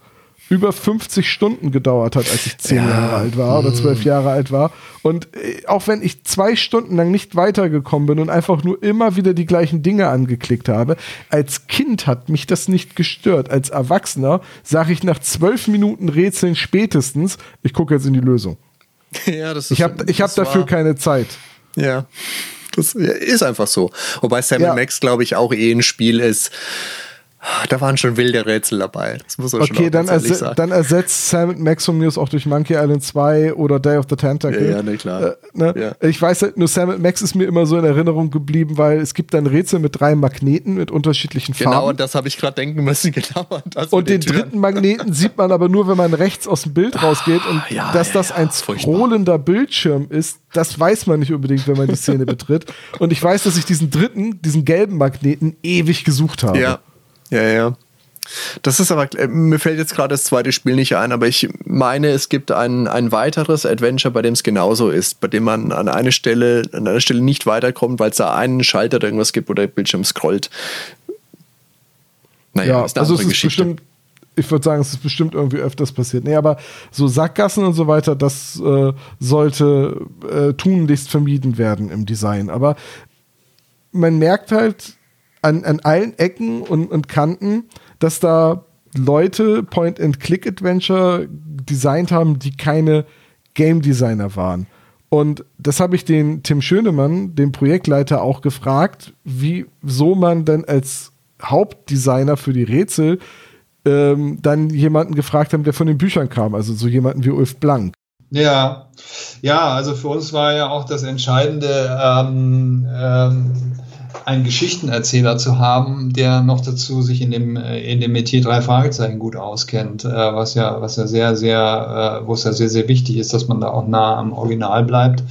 über 50 Stunden gedauert hat, als ich 10 Ja. Jahre alt war oder 12 Jahre alt war. Und äh, auch wenn ich zwei Stunden lang nicht weitergekommen bin und einfach nur immer wieder die gleichen Dinge angeklickt habe, als Kind hat mich das nicht gestört. Als Erwachsener sage ich nach zwölf Minuten Rätseln spätestens, ich gucke jetzt in die Lösung. Ja, das ist, Ich habe ich hab dafür war- keine Zeit. Ja. Das ist einfach so. Wobei Sam Ja. Max, glaube ich, auch eh ein Spiel ist. Da waren schon wilde Rätsel dabei. Das muss man Okay, schon dann, erse sagen. dann ersetzt Sam Max von mir aus auch durch Monkey Island 2 oder Day of the Tentacle. Ja, ja, ne, klar. Äh, ne? Ja. Ich weiß halt, nur Sam Max ist mir immer so in Erinnerung geblieben, weil es gibt dann Rätsel mit drei Magneten mit unterschiedlichen Genau, Farben. und das habe ich gerade denken müssen. Genau. Und, mit den dritten Magneten sieht man aber nur, wenn man rechts aus dem Bild rausgeht. Und Ah, ja, dass das ein scrollender Bildschirm ist, das weiß man nicht unbedingt, wenn man die Szene betritt. Und ich weiß, dass ich diesen dritten, diesen gelben Magneten ewig gesucht habe. Ja, ja, ja. Das ist aber, äh, mir fällt jetzt gerade das zweite Spiel nicht ein, aber ich meine, es gibt ein, ein weiteres Adventure, bei dem es genauso ist, bei dem man an einer Stelle, an einer Stelle nicht weiterkommt, weil es da einen Schalter oder irgendwas gibt, wo der Bildschirm scrollt. Naja, Ja, ist eine also es andere ist Geschichte. bestimmt, ich würde sagen, es ist bestimmt irgendwie öfters passiert. Nee, aber so Sackgassen und so weiter, das äh, sollte äh, tunlichst vermieden werden im Design. Aber man merkt halt an, an allen Ecken und, und Kanten, dass da Leute Point-and-Click-Adventure designt haben, die keine Game Designer waren. Und das habe ich den Tim Schönemann, dem Projektleiter, auch gefragt, wieso man denn als Hauptdesigner für die Rätsel ähm, dann jemanden gefragt haben, der von den Büchern kam, also so jemanden wie Ulf Blank. Ja, ja, also für uns war ja auch das Entscheidende, ähm, ähm, einen Geschichtenerzähler zu haben, der noch dazu sich in dem, äh, in dem Metier drei Fragezeichen gut auskennt, äh, was ja, was ja sehr, sehr, äh, wo es ja sehr, sehr wichtig ist, dass man da auch nah am Original bleibt.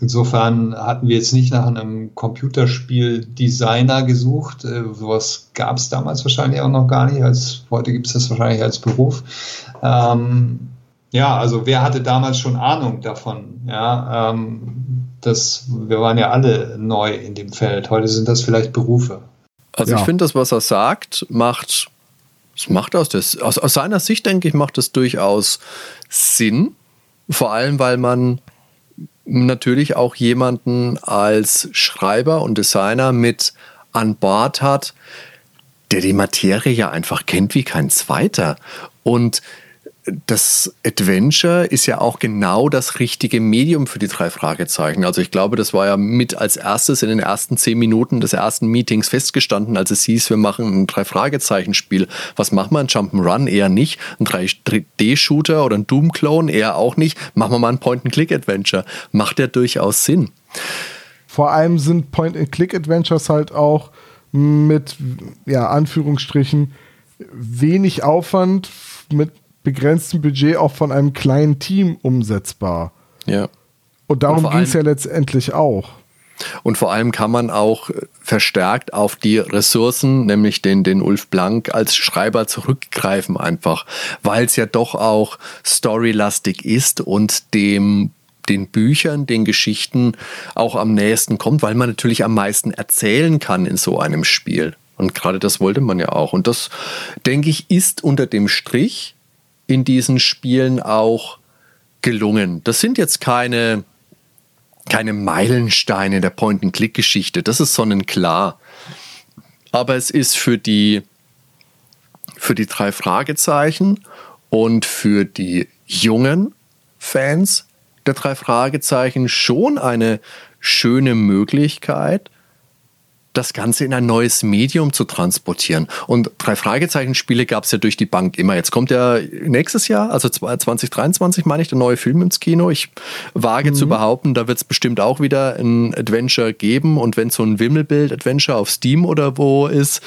Insofern hatten wir jetzt nicht nach einem Computerspiel-Designer gesucht. Sowas gab es damals wahrscheinlich auch noch gar nicht. Als, heute gibt es das wahrscheinlich als Beruf. Ähm, ja, also wer hatte damals schon Ahnung davon? Ja, ähm, das, wir waren ja alle neu in dem Feld. Heute sind das vielleicht Berufe. Also Ja. ich finde, das, was er sagt, macht, es macht aus, des, aus, aus seiner Sicht, denke ich, macht es durchaus Sinn. Vor allem, weil man natürlich auch jemanden als Schreiber und Designer mit an Bord hat, der die Materie ja einfach kennt wie kein zweiter. Und das Adventure ist ja auch genau das richtige Medium für die drei Fragezeichen. Also ich glaube, das war ja mit als erstes in den ersten zehn Minuten des ersten Meetings festgestanden, als es hieß, wir machen ein drei Fragezeichen Spiel. Was machen wir? Ein Jump'n'Run eher nicht, ein 3D-Shooter oder ein Doom-Clone eher auch nicht. Machen wir mal ein Point-and-Click-Adventure. Macht ja durchaus Sinn. Vor allem sind Point-and-Click-Adventures halt auch mit, ja, Anführungsstrichen, wenig Aufwand, mit begrenztem Budget auch von einem kleinen Team umsetzbar. Ja. Und darum ging es ja letztendlich auch. Und vor allem kann man auch verstärkt auf die Ressourcen, nämlich den, den Ulf Blank als Schreiber zurückgreifen einfach, weil es ja doch auch storylastig ist und dem den Büchern, den Geschichten auch am nächsten kommt, weil man natürlich am meisten erzählen kann in so einem Spiel. Und gerade das wollte man ja auch. Und das, denke ich, ist unter dem Strich in diesen Spielen auch gelungen. Das sind jetzt keine, keine Meilensteine der Point-and-Click-Geschichte. Das ist sonnenklar. Aber es ist für die, für die drei Fragezeichen und für die jungen Fans der drei Fragezeichen schon eine schöne Möglichkeit, das Ganze in ein neues Medium zu transportieren. Und drei Fragezeichen-Spiele gab es ja durch die Bank immer. Jetzt kommt ja nächstes Jahr, also 2023, meine ich, der neue Film ins Kino. Ich wage zu behaupten, da wird es bestimmt auch wieder ein Adventure geben. Und wenn so ein Wimmelbild-Adventure auf Steam oder wo ist,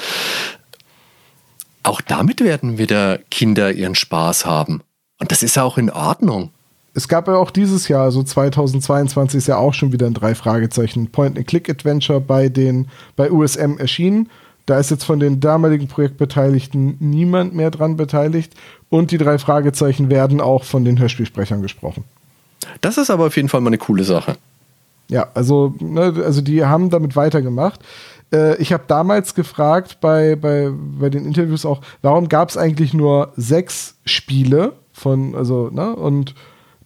auch damit werden wieder Kinder ihren Spaß haben. Und das ist ja auch in Ordnung. Es gab ja auch dieses Jahr, also 2022 ist ja auch schon wieder ein drei Fragezeichen Point-and-Click-Adventure bei den bei USM erschienen. Da ist jetzt von den damaligen Projektbeteiligten niemand mehr dran beteiligt und die drei Fragezeichen werden auch von den Hörspielsprechern gesprochen. Das ist aber auf jeden Fall mal eine coole Sache. Ja, also, ne, also die haben damit weitergemacht. Äh, ich habe damals gefragt bei, bei, bei den Interviews auch, warum gab es eigentlich nur sechs Spiele von, also, ne, und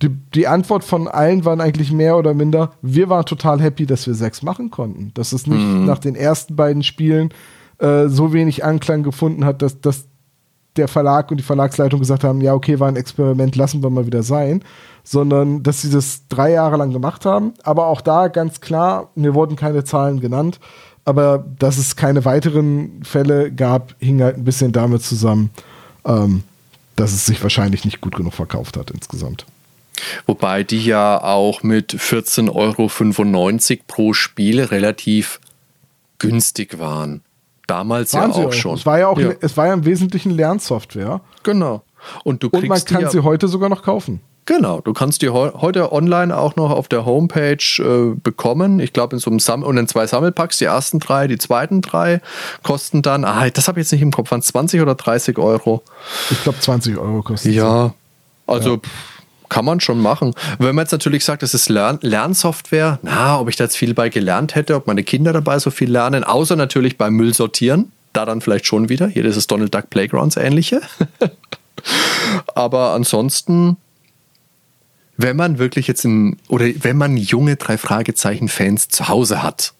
die, die Antwort von allen waren eigentlich mehr oder minder, wir waren total happy, dass wir sechs machen konnten. Dass es nicht nach den ersten beiden Spielen äh, so wenig Anklang gefunden hat, dass, dass der Verlag und die Verlagsleitung gesagt haben, ja, okay, war ein Experiment, lassen wir mal wieder sein, sondern dass sie das drei Jahre lang gemacht haben. Aber auch da ganz klar, mir wurden keine Zahlen genannt. aber dass es keine weiteren Fälle gab, hing halt ein bisschen damit zusammen, ähm, dass es sich wahrscheinlich nicht gut genug verkauft hat insgesamt. Wobei die ja auch mit 14,95 Euro pro Spiel relativ günstig waren. Damals Waren ja sie auch schon. Es war ja auch, Ja. es war ja im Wesentlichen Lernsoftware. Genau. Und du Und kriegst man kann ja, sie heute sogar noch kaufen. Genau, du kannst die heu heute online auch noch auf der Homepage äh, bekommen. Ich glaube in so einem Sam und in zwei Sammelpacks. Die ersten drei, die zweiten drei kosten dann, ah, das habe ich jetzt nicht im Kopf, waren 20 oder 30 Euro. Ich glaube 20 Euro kostet sie. Ja, also pff, kann man schon machen. Wenn man jetzt natürlich sagt, das ist Lern Lernsoftware, na, ob ich da jetzt viel bei gelernt hätte, ob meine Kinder dabei so viel lernen, außer natürlich beim Müll sortieren, da dann vielleicht schon wieder. Hier ist es Donald Duck Playgrounds ähnliche. Aber ansonsten, wenn man wirklich jetzt in, oder wenn man junge drei Fragezeichen-Fans zu Hause hat,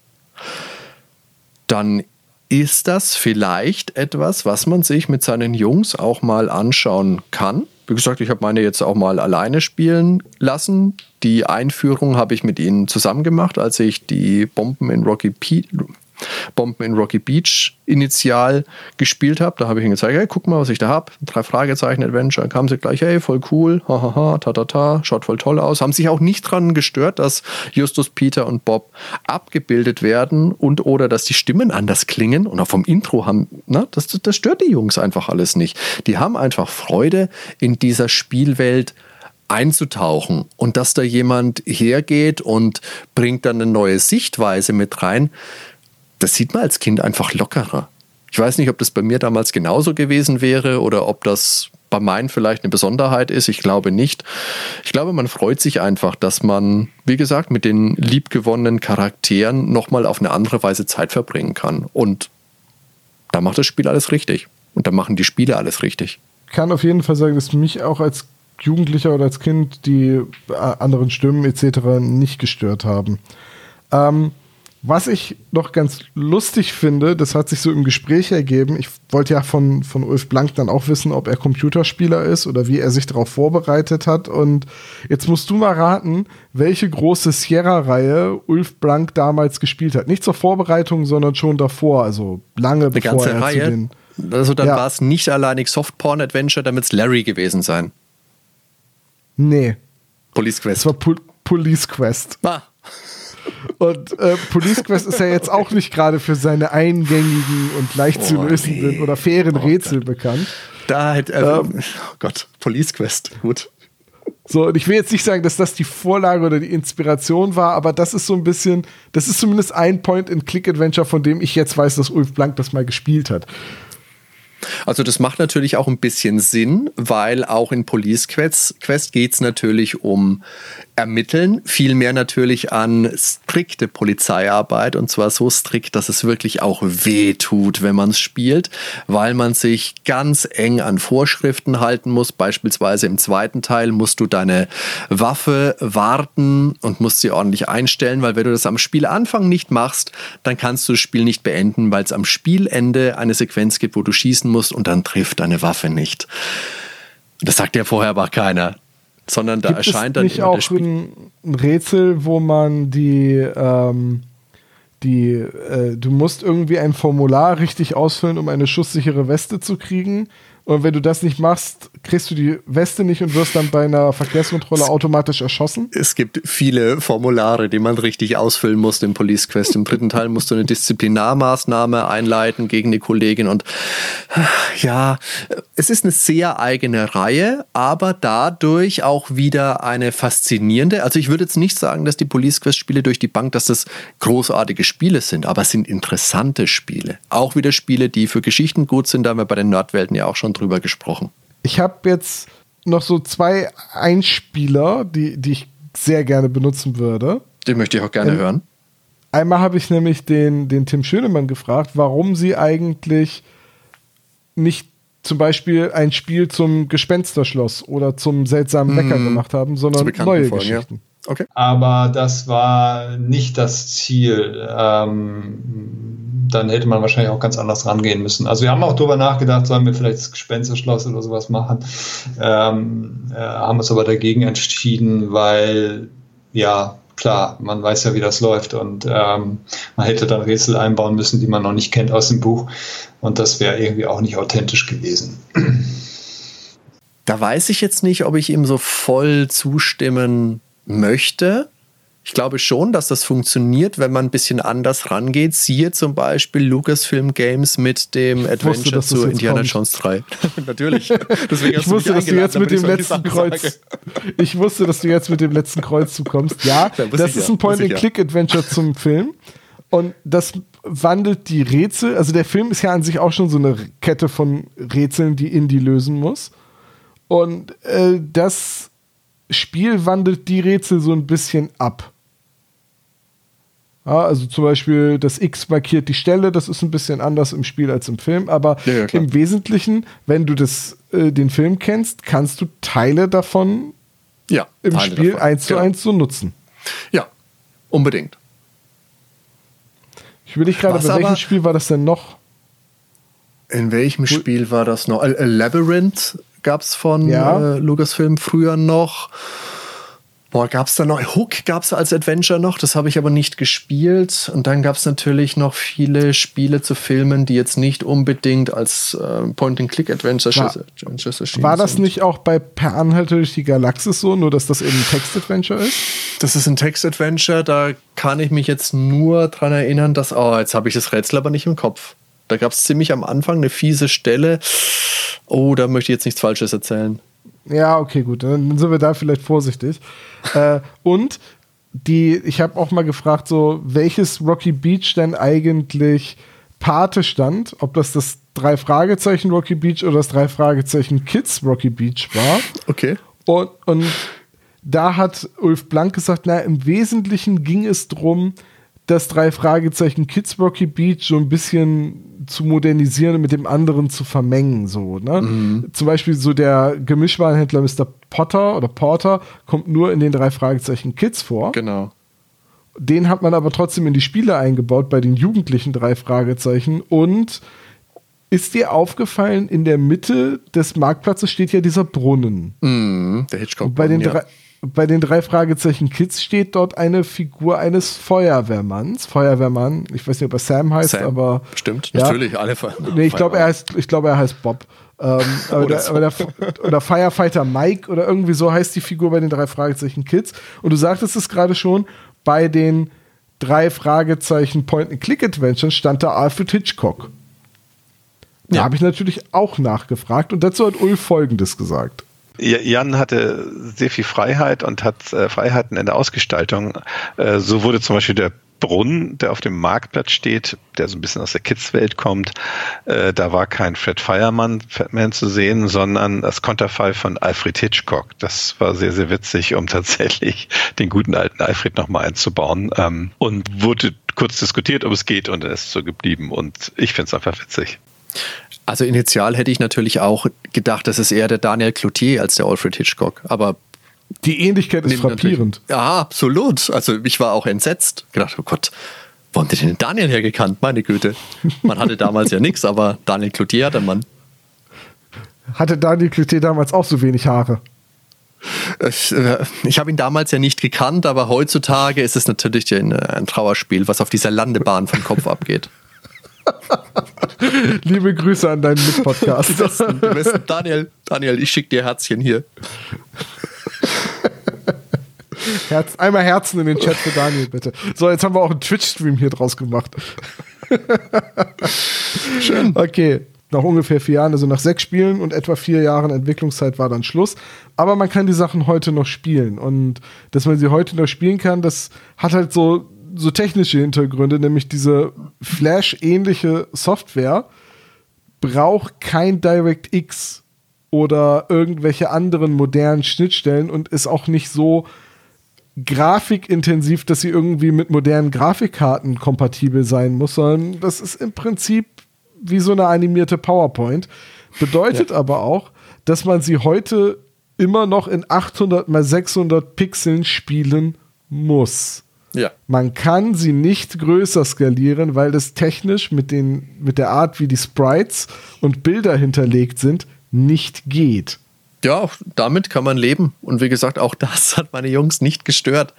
dann ist das vielleicht etwas, was man sich mit seinen Jungs auch mal anschauen kann. Wie gesagt, ich habe meine jetzt auch mal alleine spielen lassen. Die Einführung habe ich mit ihnen zusammen gemacht, als ich die Bomben in Rocky Pe Bomben in Rocky Beach initial gespielt habe. Da habe ich ihnen gezeigt, hey, guck mal, was ich da habe. Drei Fragezeichen Adventure. Kamen sie gleich, hey, voll cool, hahaha, ta ta ta, schaut voll toll aus. Haben sich auch nicht dran gestört, dass Justus, Peter und Bob abgebildet werden und oder dass die Stimmen anders klingen und auch vom Intro haben, na, das, das stört die Jungs einfach alles nicht. Die haben einfach Freude in dieser Spielwelt einzutauchen und dass da jemand hergeht und bringt dann eine neue Sichtweise mit rein, das sieht man als Kind einfach lockerer. Ich weiß nicht, ob das bei mir damals genauso gewesen wäre oder ob das bei meinen vielleicht eine Besonderheit ist. Ich glaube nicht. Ich glaube, man freut sich einfach, dass man, wie gesagt, mit den liebgewonnenen Charakteren nochmal auf eine andere Weise Zeit verbringen kann. Und da macht das Spiel alles richtig. Und da machen die Spiele alles richtig. kann auf jeden Fall sagen, dass mich auch als Jugendlicher oder als Kind die äh, anderen Stimmen etc. nicht gestört haben. Ähm, was ich noch ganz lustig finde, das hat sich so im Gespräch ergeben. Ich wollte ja von, von Ulf Blank dann auch wissen, ob er Computerspieler ist oder wie er sich darauf vorbereitet hat. Und jetzt musst du mal raten, welche große Sierra-Reihe Ulf Blank damals gespielt hat. Nicht zur Vorbereitung, sondern schon davor, also lange Eine bevor ganze er zu Reihe. den. Also dann Ja. war es nicht alleinig Softporn-Adventure, damit es Larry gewesen sein. Nee, Police es Quest. war Pol Police Quest. Ah, Und äh, Police Quest ist ja jetzt auch nicht gerade für seine eingängigen und leicht zu Oh, lösenden nee. oder fairen Oh Rätsel bekannt. da hätte äh, oh Gott, Police Quest. Gut. So, und ich will jetzt nicht sagen, dass das die Vorlage oder die Inspiration war, aber das ist so ein bisschen, das ist zumindest ein Point-and-Click-Adventure, von dem ich jetzt weiß, dass Ulf Blank das mal gespielt hat. Also das macht natürlich auch ein bisschen Sinn, weil auch in Police Quest, Quest geht es natürlich um Ermitteln, vielmehr natürlich an strikte Polizeiarbeit und zwar so strikt, dass es wirklich auch weh tut, wenn man es spielt, weil man sich ganz eng an Vorschriften halten muss. Beispielsweise im zweiten Teil musst du deine Waffe warten und musst sie ordentlich einstellen, weil wenn du das am Spielanfang nicht machst, dann kannst du das Spiel nicht beenden, weil es am Spielende eine Sequenz gibt, wo du schießen musst und dann trifft deine Waffe nicht. Das sagt ja vorher aber keiner, sondern da Gibt erscheint es dann nicht immer auch der Spiel. ein, ein Rätsel, wo man die, ähm, die, äh, du musst irgendwie ein Formular richtig ausfüllen, um eine schusssichere Weste zu kriegen. Und wenn du das nicht machst, kriegst du die Weste nicht und wirst dann bei einer Verkehrskontrolle automatisch erschossen. Es gibt viele Formulare, die man richtig ausfüllen muss im Police Quest. Im dritten Teil musst du eine Disziplinarmaßnahme einleiten gegen die Kollegin. Und ja, es ist eine sehr eigene Reihe, aber dadurch auch wieder eine faszinierende. Also ich würde jetzt nicht sagen, dass die Police Quest Spiele durch die Bank, dass das großartige Spiele sind, aber es sind interessante Spiele. Auch wieder Spiele, die für Geschichten gut sind. Da haben wir bei den Nerdwelten ja auch schon drüber gesprochen. Ich habe jetzt noch so zwei Einspieler, die, die ich sehr gerne benutzen würde. Den möchte ich auch gerne Ähm, hören. Einmal habe ich nämlich den, den Tim Schönemann gefragt, warum sie eigentlich nicht zum Beispiel ein Spiel zum Gespensterschloss oder zum seltsamen Wecker gemacht haben, sondern neue Folgen, ja. Okay. Aber das war nicht das Ziel. Ähm, dann hätte man wahrscheinlich auch ganz anders rangehen müssen. Also wir haben auch drüber nachgedacht, sollen wir vielleicht das Gespensterschloss oder sowas machen. Ähm, äh, haben uns aber dagegen entschieden, weil ja klar, man weiß ja, wie das läuft und ähm, man hätte dann Rätsel einbauen müssen, die man noch nicht kennt aus dem Buch und das wäre irgendwie auch nicht authentisch gewesen. Da weiß ich jetzt nicht, ob ich ihm so voll zustimmen möchte. Ich glaube schon, dass das funktioniert, wenn man ein bisschen anders rangeht. Siehe zum Beispiel Lucasfilm Games mit dem Adventure das zu Indiana kommt. Jones 3. Natürlich. Deswegen Ich wusste, dass du jetzt mit dem letzten Kreuz. Ich wusste, dass du jetzt mit dem letzten Kreuz zukommst. Ja, Ja, wusste das ist ja, ein Point-and-Click-Adventure zum Film. Und das wandelt die Rätsel. Also der Film ist ja an sich auch schon so eine Kette von Rätseln, die Indy lösen muss. Und äh, das Spiel wandelt die Rätsel so ein bisschen ab. Ja, also zum Beispiel das X markiert die Stelle, das ist ein bisschen anders im Spiel als im Film, aber Ja, ja, im Wesentlichen, wenn du das, äh, den Film kennst, kannst du Teile davon Ja, im Teile Spiel davon. eins zu Genau. eins so nutzen. Ja, unbedingt. Ich will dich gerade, bei welchem Spiel war das denn noch? In welchem Spiel war das noch? Äh, äh, Labyrinth gab es von Ja. äh, Lucasfilm früher noch. Boah, gab es da noch? Hook gab es als Adventure noch, das habe ich aber nicht gespielt. Und dann gab es natürlich noch viele Spiele zu Filmen, die jetzt nicht unbedingt als äh, Adventures erschienen War das sind. nicht auch bei Per Anhalter durch die Galaxis so, nur dass das eben ein Text-Adventure ist? Das ist ein Text-Adventure, da kann ich mich jetzt nur dran erinnern, dass, oh, jetzt habe ich das Rätsel aber nicht im Kopf. Da gab es ziemlich am Anfang eine fiese Stelle. Oh, da möchte ich jetzt nichts Falsches erzählen. Ja, okay, gut, dann sind wir da vielleicht vorsichtig. äh, und die, ich habe auch mal gefragt, so welches Rocky Beach denn eigentlich Pate stand, ob das das drei Fragezeichen Rocky Beach oder das drei Fragezeichen Kids Rocky Beach war. Okay. Und, und da hat Ulf Blank gesagt, na, im Wesentlichen ging es darum, das drei Fragezeichen Kids Rocky Beach so ein bisschen zu modernisieren und mit dem anderen zu vermengen. So, ne? Zum Beispiel so der Gemischwarenhändler Mr. Potter oder Porter kommt nur in den drei Fragezeichen Kids vor. Genau. Den hat man aber trotzdem in die Spiele eingebaut bei den jugendlichen drei Fragezeichen. Und ist dir aufgefallen, in der Mitte des Marktplatzes steht ja dieser Brunnen. Mhm, der Hitchcock. Und bei den, ja. drei, bei den drei Fragezeichen Kids steht dort eine Figur eines Feuerwehrmanns. Feuerwehrmann, ich weiß nicht, ob er Sam heißt, Sam, aber. Stimmt, Ja. natürlich. Alle Fe- Nee, ich glaube, er heißt, ich glaube, er heißt Bob. Ähm, Oder der, so. der, oder Firefighter Mike oder irgendwie so heißt die Figur bei den drei Fragezeichen Kids. Und du sagtest es gerade schon, bei den drei Fragezeichen Point-and-Click-Adventures stand da Alfred Hitchcock. Da Ja. habe ich natürlich auch nachgefragt und dazu hat Ulf Folgendes gesagt. Jan hatte sehr viel Freiheit und hat äh, Freiheiten in der Ausgestaltung. Äh, so wurde zum Beispiel der Brunnen, der auf dem Marktplatz steht, der so ein bisschen aus der Kids-Welt kommt, äh, da war kein Fred Fireman Fatman zu sehen, sondern das Konterfei von Alfred Hitchcock. Das war sehr, sehr witzig, um tatsächlich den guten alten Alfred nochmal einzubauen. Ähm, und wurde kurz diskutiert, ob es geht und dann ist so geblieben. Und ich finde es einfach witzig. Also initial hätte ich natürlich auch gedacht, das ist eher der Daniel Cloutier als der Alfred Hitchcock. Aber Die Ähnlichkeit ist frappierend. Ja, absolut. Also ich war auch entsetzt. Gedacht, oh Gott, wo haben die denn den Daniel hergekannt? Meine Güte. Man hatte damals ja nichts, aber Daniel Cloutier hatte man. Hatte Daniel Cloutier damals auch so wenig Haare? Ich, äh, ich habe ihn damals ja nicht gekannt, aber heutzutage ist es natürlich ein, äh, ein Trauerspiel, was auf dieser Landebahn vom Kopf abgeht. Liebe Grüße an deinen Die Mitpodcast. besten, die besten. Daniel, Daniel, ich schicke dir Herzchen hier. Herz, einmal Herzen in den Chat für Daniel, bitte. So, jetzt haben wir auch einen Twitch-Stream hier draus gemacht. Schön. Okay, nach ungefähr vier Jahren, also nach sechs Spielen und etwa vier Jahren Entwicklungszeit war dann Schluss. Aber man kann die Sachen heute noch spielen. Und dass man sie heute noch spielen kann, das hat halt so, so technische Hintergründe, nämlich diese Flash-ähnliche Software braucht kein DirectX oder irgendwelche anderen modernen Schnittstellen und ist auch nicht so grafikintensiv, dass sie irgendwie mit modernen Grafikkarten kompatibel sein muss, sondern das ist im Prinzip wie so eine animierte PowerPoint. Bedeutet aber auch, dass man sie heute immer noch in 800 mal 600 Pixeln spielen muss. Ja. Man kann sie nicht größer skalieren, weil das technisch mit, den, mit der Art, wie die Sprites und Bilder hinterlegt sind, nicht geht. Ja, damit kann man leben. Und wie gesagt, auch das hat meine Jungs nicht gestört.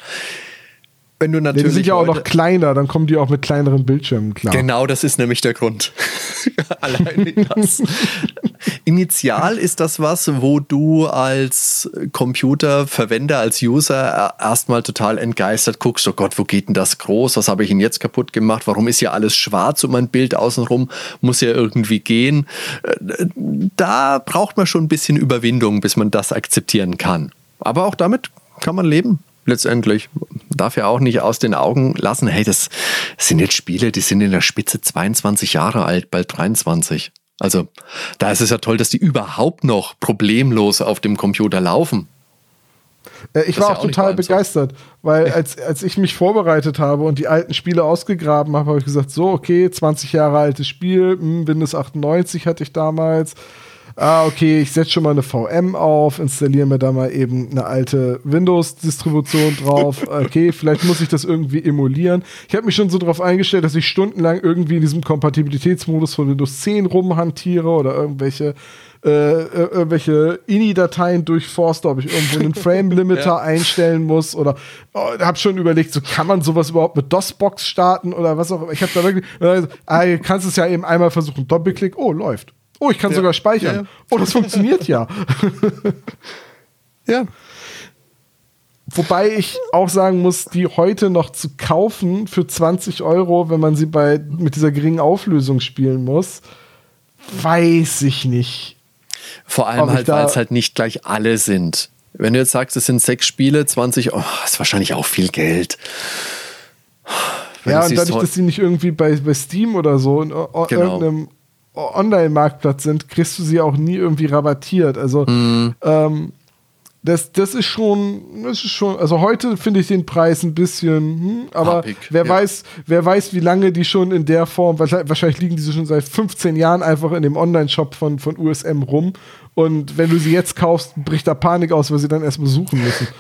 Wenn du Ja, natürlich die sind ja auch noch kleiner, dann kommen die auch mit kleineren Bildschirmen klar. Genau, das ist nämlich der Grund. Alleine das. Initial ist das was, wo du als Computerverwender, als User erstmal total entgeistert guckst, oh Gott, wo geht denn das groß? Was habe ich denn jetzt kaputt gemacht? Warum ist ja alles schwarz um mein Bild außenrum? Muss ja irgendwie gehen. Äh, Da braucht man schon ein bisschen Überwindung, bis man das akzeptieren kann. Aber auch damit kann man leben. Letztendlich darf ja auch nicht aus den Augen lassen, hey, das sind jetzt Spiele, die sind in der Spitze 22 Jahre alt, bald 23. Also da ist es ja toll, dass die überhaupt noch problemlos auf dem Computer laufen. Äh, ich Das war ja auch total begeistert, weil als, als ich mich vorbereitet habe und die alten Spiele ausgegraben habe, habe ich gesagt, so, okay, 20 Jahre altes Spiel, hm, Windows 98 hatte ich damals. Ah, okay, ich setze schon mal eine VM auf, installiere mir da mal eben eine alte Windows-Distribution drauf. Okay, vielleicht muss ich das irgendwie emulieren. Ich habe mich schon so darauf eingestellt, dass ich stundenlang irgendwie in diesem Kompatibilitätsmodus von Windows 10 rumhantiere oder irgendwelche äh, äh, irgendwelche INI-Dateien durchforste, ob ich irgendwo einen Frame-Limiter einstellen muss oder oh, habe schon überlegt, so kann man sowas überhaupt mit DOS-Box starten oder was auch immer. Ich habe da wirklich, äh, ah, du kannst es ja eben einmal versuchen, Doppelklick, oh, läuft. Oh, ich kann sogar speichern. Ja, ja. Oh, das funktioniert ja. Ja. Wobei ich auch sagen muss, die heute noch zu kaufen für 20 Euro, wenn man sie bei, mit dieser geringen Auflösung spielen muss, weiß ich nicht. Vor allem halt, weil es halt nicht gleich alle sind. Wenn du jetzt sagst, es sind sechs Spiele, 20, oh, ist wahrscheinlich auch viel Geld. Wenn ja, und dadurch, dass die nicht irgendwie bei, bei Steam oder so in o- Genau. irgendeinem Online-Marktplatz sind, kriegst du sie auch nie irgendwie rabattiert. Also Mhm. ähm, das, das ist schon, das ist schon, also heute finde ich den Preis ein bisschen, hm, aber Happig, wer ja. weiß, wer weiß, wie lange die schon in der Form, wahrscheinlich, liegen diese schon seit 15 Jahren einfach in dem Online-Shop von, von USM rum. Und wenn du sie jetzt kaufst, bricht da Panik aus, weil sie dann erstmal suchen müssen.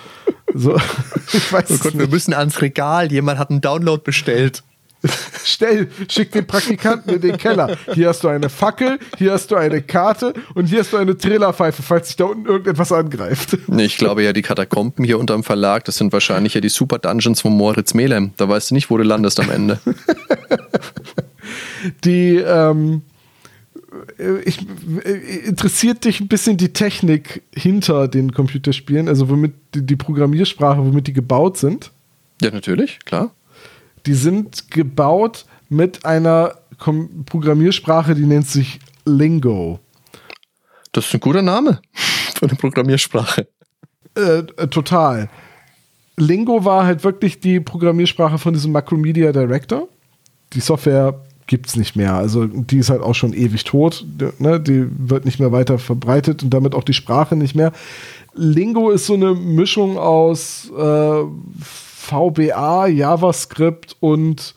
So, ich weiß oh Gott, wir müssen ans Regal. Jemand hat einen Download bestellt. Schnell, schick den Praktikanten in den Keller. Hier hast du eine Fackel, hier hast du eine Karte und hier hast du eine Trillerpfeife, falls sich da unten irgendetwas angreift. Ich glaube ja, die Katakomben hier unterm Verlag, das sind wahrscheinlich ja die Super Dungeons von Moritz Melem. Da weißt du nicht, wo du landest am Ende. Die, ähm, äh, ich, interessiert dich ein bisschen die Technik hinter den Computerspielen, also womit die, die Programmiersprache, womit die gebaut sind? Ja, natürlich, klar. Die sind gebaut mit einer Kom Programmiersprache, die nennt sich Lingo. Das ist ein guter Name für eine Programmiersprache. Äh, äh, total. Lingo war halt wirklich die Programmiersprache von diesem Macromedia Director. Die Software gibt es nicht mehr. Also die ist halt auch schon ewig tot. Ne? Die wird nicht mehr weiter verbreitet und damit auch die Sprache nicht mehr. Lingo ist so eine Mischung aus äh, VBA, JavaScript und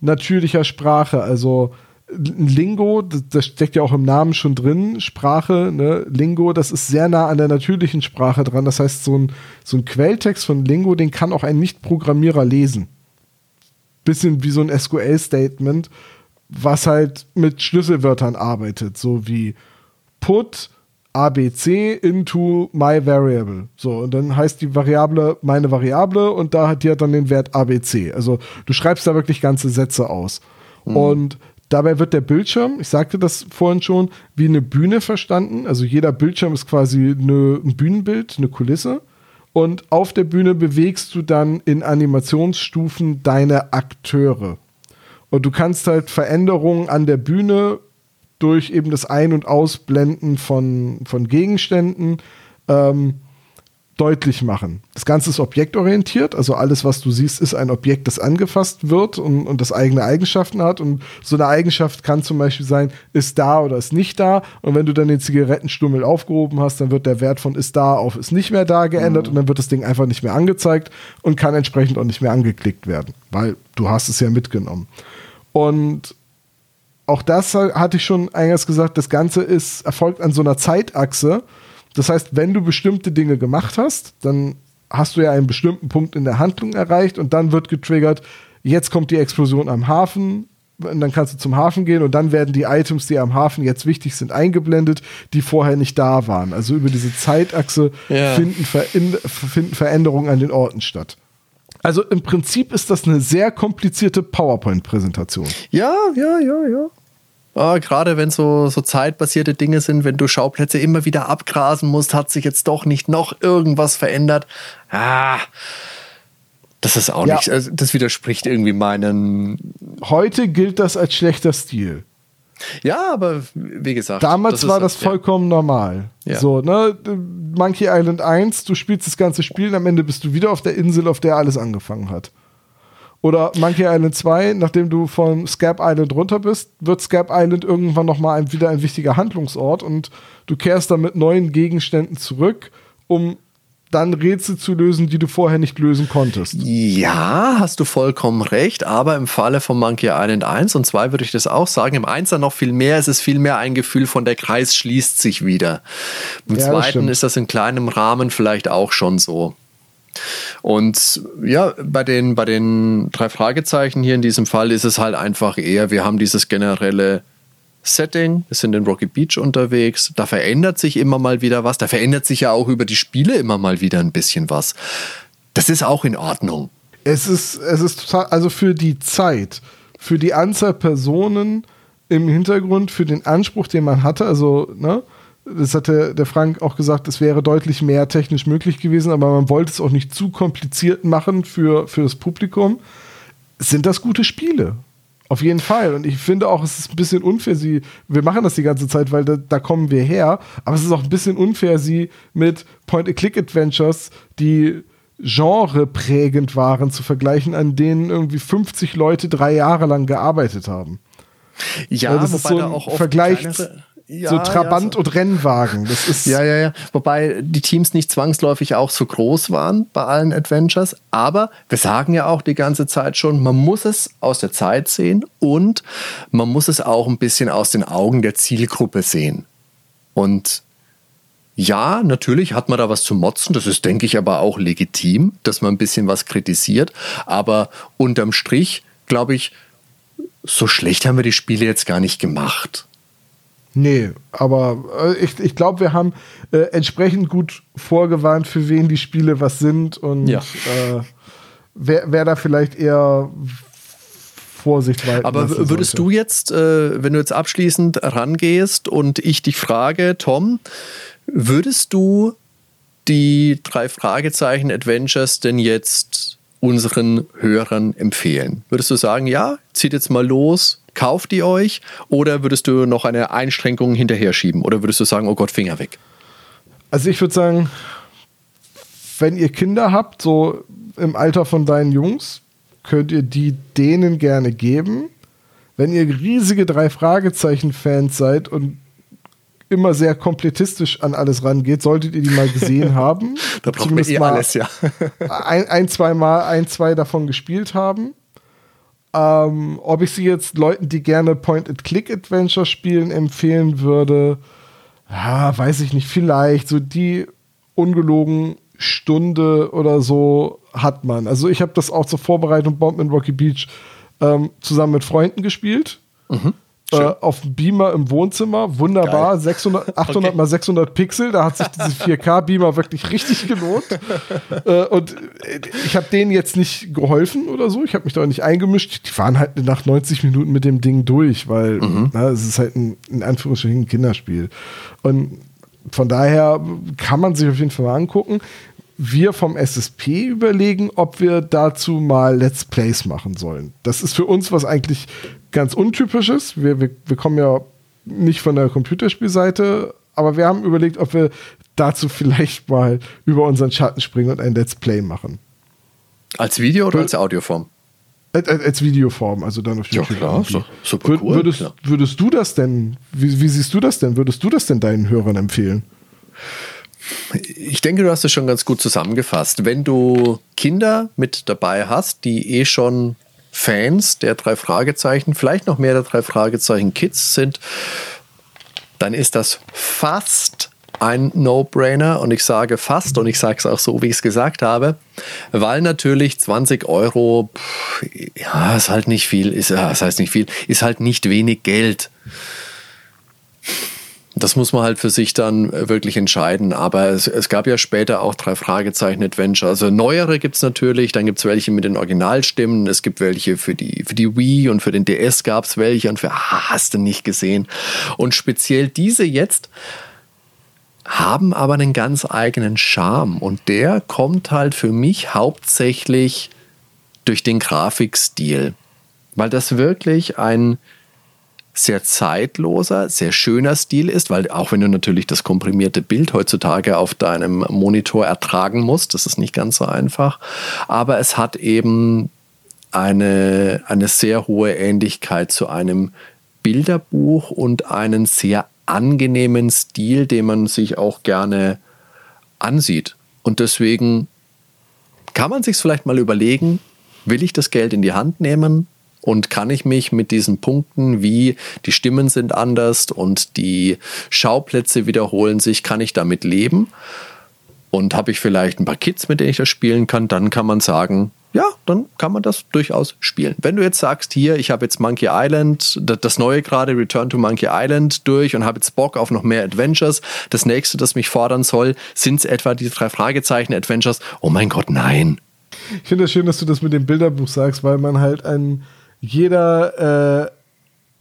natürlicher Sprache. Also Lingo, das, steckt ja auch im Namen schon drin, Sprache, ne? Lingo, das ist sehr nah an der natürlichen Sprache dran. Das heißt, so ein, so ein Quelltext von Lingo, den kann auch ein Nicht-Programmierer lesen. Bisschen wie so ein SQL-Statement, was halt mit Schlüsselwörtern arbeitet, so wie put ABC into my variable. So, und dann heißt die Variable meine Variable und da hat die hat dann den Wert ABC. Also du schreibst da wirklich ganze Sätze aus. Und dabei wird der Bildschirm, ich sagte das vorhin schon, wie eine Bühne verstanden. Also jeder Bildschirm ist quasi eine, ein Bühnenbild, eine Kulisse. Und auf der Bühne bewegst du dann in Animationsstufen deine Akteure. Und du kannst halt Veränderungen an der Bühne durch eben das Ein- und Ausblenden von, von Gegenständen ähm, deutlich machen. Das Ganze ist objektorientiert, also alles, was du siehst, ist ein Objekt, das angefasst wird und, und das eigene Eigenschaften hat. Und so eine Eigenschaft kann zum Beispiel sein, ist da oder ist nicht da. Und wenn du dann den Zigarettenstummel aufgehoben hast, dann wird der Wert von ist da auf ist nicht mehr da geändert und dann wird das Ding einfach nicht mehr angezeigt und kann entsprechend auch nicht mehr angeklickt werden, weil du hast es ja mitgenommen. Und auch das hatte ich schon eingangs gesagt, das Ganze ist, erfolgt an so einer Zeitachse. Das heißt, wenn du bestimmte Dinge gemacht hast, dann hast du ja einen bestimmten Punkt in der Handlung erreicht und dann wird getriggert, jetzt kommt die Explosion am Hafen. Und dann kannst du zum Hafen gehen und dann werden die Items, die am Hafen jetzt wichtig sind, eingeblendet, die vorher nicht da waren. Also über diese Zeitachse Ja. finden, Verin finden Veränderungen an den Orten statt. Also im Prinzip ist das eine sehr komplizierte PowerPoint-Präsentation. Ja, ja, ja, ja. Ah, Gerade wenn so, so zeitbasierte Dinge sind, wenn du Schauplätze immer wieder abgrasen musst, hat sich jetzt doch nicht noch irgendwas verändert. Ah, das ist auch Ja. nicht, also das widerspricht irgendwie meinen. Heute gilt das als schlechter Stil. Ja, aber wie gesagt. Damals ist- war das ja. vollkommen normal. Ja. So, ne? Monkey Island 1, du spielst das ganze Spiel und am Ende bist du wieder auf der Insel, auf der alles angefangen hat. Oder Monkey Island 2, nachdem du von Scab Island runter bist, wird Scab Island irgendwann nochmal ein, wieder ein wichtiger Handlungsort und du kehrst dann mit neuen Gegenständen zurück, um dann Rätsel zu lösen, die du vorher nicht lösen konntest. Ja, hast du vollkommen recht, aber im Falle von Monkey Island 1 und 2 würde ich das auch sagen. Im 1 noch viel mehr, es ist viel mehr ein Gefühl von der Kreis schließt sich wieder. Im Ja, zweiten ist das in kleinem Rahmen vielleicht auch schon so. Und ja, bei den, bei den drei Fragezeichen hier in diesem Fall ist es halt einfach eher, wir haben dieses generelle Setting, wir sind in Rocky Beach unterwegs, da verändert sich immer mal wieder was, da verändert sich ja auch über die Spiele immer mal wieder ein bisschen was. Das ist auch in Ordnung. Es ist, es ist total, also für die Zeit, für die Anzahl Personen im Hintergrund, für den Anspruch, den man hatte, also, ne, das hat der, der Frank auch gesagt, es wäre deutlich mehr technisch möglich gewesen, aber man wollte es auch nicht zu kompliziert machen für, für das Publikum. Sind das gute Spiele? Auf jeden Fall. Und ich finde auch, es ist ein bisschen unfair, sie, wir machen das die ganze Zeit, weil da, da kommen wir her, aber es ist auch ein bisschen unfair, sie mit Point-and-Click-Adventures, die genreprägend waren, zu vergleichen, an denen irgendwie 50 Leute drei Jahre lang gearbeitet haben. Ja, Weil das ist so ein oft Vergleich kleinere- so Trabant ja, und Rennwagen. Das ist Ja, ja, ja. Wobei die Teams nicht zwangsläufig auch so groß waren bei allen Adventures. Aber wir sagen ja auch die ganze Zeit schon, man muss es aus der Zeit sehen und man muss es auch ein bisschen aus den Augen der Zielgruppe sehen. Und ja, natürlich hat man da was zu motzen. Das ist, denke ich, aber auch legitim, dass man ein bisschen was kritisiert. Aber unterm Strich, glaube ich, so schlecht haben wir die Spiele jetzt gar nicht gemacht. Nee, aber äh, ich, ich glaube, wir haben äh, entsprechend gut vorgewarnt, für wen die Spiele was sind und Ja. äh, wer, wer da vielleicht eher Vorsicht walten Aber würdest sollte. du jetzt, äh, wenn du jetzt abschließend rangehst und ich dich frage, Tom, würdest du die drei Fragezeichen Adventures denn jetzt unseren Hörern empfehlen? Würdest du sagen, ja, zieht jetzt mal los, kauft die euch? Oder würdest du noch eine Einschränkung hinterher schieben? Oder würdest du sagen, oh Gott, Finger weg? Also ich würde sagen, wenn ihr Kinder habt, so im Alter von deinen Jungs, könnt ihr die denen gerne geben. Wenn ihr riesige drei Fragezeichen-Fans seid und immer sehr kompletistisch an alles rangeht, solltet ihr die mal gesehen haben. Da braucht man Zumindest eh mal alles, ja. ein, ein, zwei Mal, ein, zwei davon gespielt haben. Ähm, ob ich sie jetzt Leuten, die gerne Point-and-Click-Adventure spielen, empfehlen würde, ja, weiß ich nicht, vielleicht. So die ungelogen Stunde oder so hat man. Also ich habe das auch zur Vorbereitung Bomb in Rocky Beach ähm, zusammen mit Freunden gespielt. Äh, auf dem Beamer im Wohnzimmer. Wunderbar. 600, 800 mal 600 Pixel. Da hat sich diese 4K-Beamer wirklich richtig gelohnt. äh, und äh, ich habe denen jetzt nicht geholfen oder so. Ich habe mich da nicht eingemischt. Die waren halt nach 90 Minuten mit dem Ding durch, weil na, es ist halt ein, in Anführungsstrichen ein Kinderspiel. Und von daher kann man sich auf jeden Fall mal angucken. Wir vom SSP überlegen, ob wir dazu mal Let's Plays machen sollen. Das ist für uns was eigentlich ganz untypisches. Wir, wir, wir kommen ja nicht von der Computerspielseite, aber wir haben überlegt, ob wir dazu vielleicht mal über unseren Schatten springen und ein Let's Play machen. Als Video oder als Audioform? Als, Videoform, also dann auf Ja, YouTube. klar, irgendwie. so- super Wür- cool, Würdest, ja. würdest du das denn, wie, wie siehst du das denn? Würdest du das denn deinen Hörern empfehlen? Ich denke, du hast es schon ganz gut zusammengefasst. Wenn du Kinder mit dabei hast, die eh schon Fans der drei Fragezeichen, vielleicht noch mehr der drei Fragezeichen Kids sind, dann ist das fast ein No-Brainer und ich sage fast und ich sage es auch so, wie ich es gesagt habe, weil natürlich 20 Euro, pff, ja, ist halt nicht viel, ist, ja, das heißt nicht viel, ist halt nicht wenig Geld. Das muss man halt für sich dann äh, wirklich entscheiden. Aber es, es gab ja später auch drei Fragezeichen Adventure. Also neuere gibt es natürlich, dann gibt es welche mit den Originalstimmen, es gibt welche für die, für die Wii und für den DS gab es welche und für ah, hast du nicht gesehen. Und speziell diese jetzt haben aber einen ganz eigenen Charme und der kommt halt für mich hauptsächlich durch den Grafikstil, weil das wirklich ein sehr zeitloser, sehr schöner Stil ist, weil auch wenn du natürlich das komprimierte Bild heutzutage auf deinem Monitor ertragen musst, das ist nicht ganz so einfach, aber es hat eben eine, eine sehr hohe Ähnlichkeit zu einem Bilderbuch und einen sehr angenehmen Stil, den man sich auch gerne ansieht. Und deswegen kann man sich vielleicht mal überlegen, will ich das Geld in die Hand nehmen und kann ich mich mit diesen Punkten wie die Stimmen sind anders und die Schauplätze wiederholen sich, kann ich damit leben? Und habe ich vielleicht ein paar Kids, mit denen ich das spielen kann, dann kann man sagen, ja, dann kann man das durchaus spielen. Wenn du jetzt sagst, hier, ich habe jetzt Monkey Island, das neue gerade Return to Monkey Island durch und habe jetzt Bock auf noch mehr Adventures, das nächste, das mich fordern soll, sind es etwa die drei Fragezeichen Adventures? Oh mein Gott, nein. Ich finde es das schön, dass du das mit dem Bilderbuch sagst, weil man halt an jeder äh,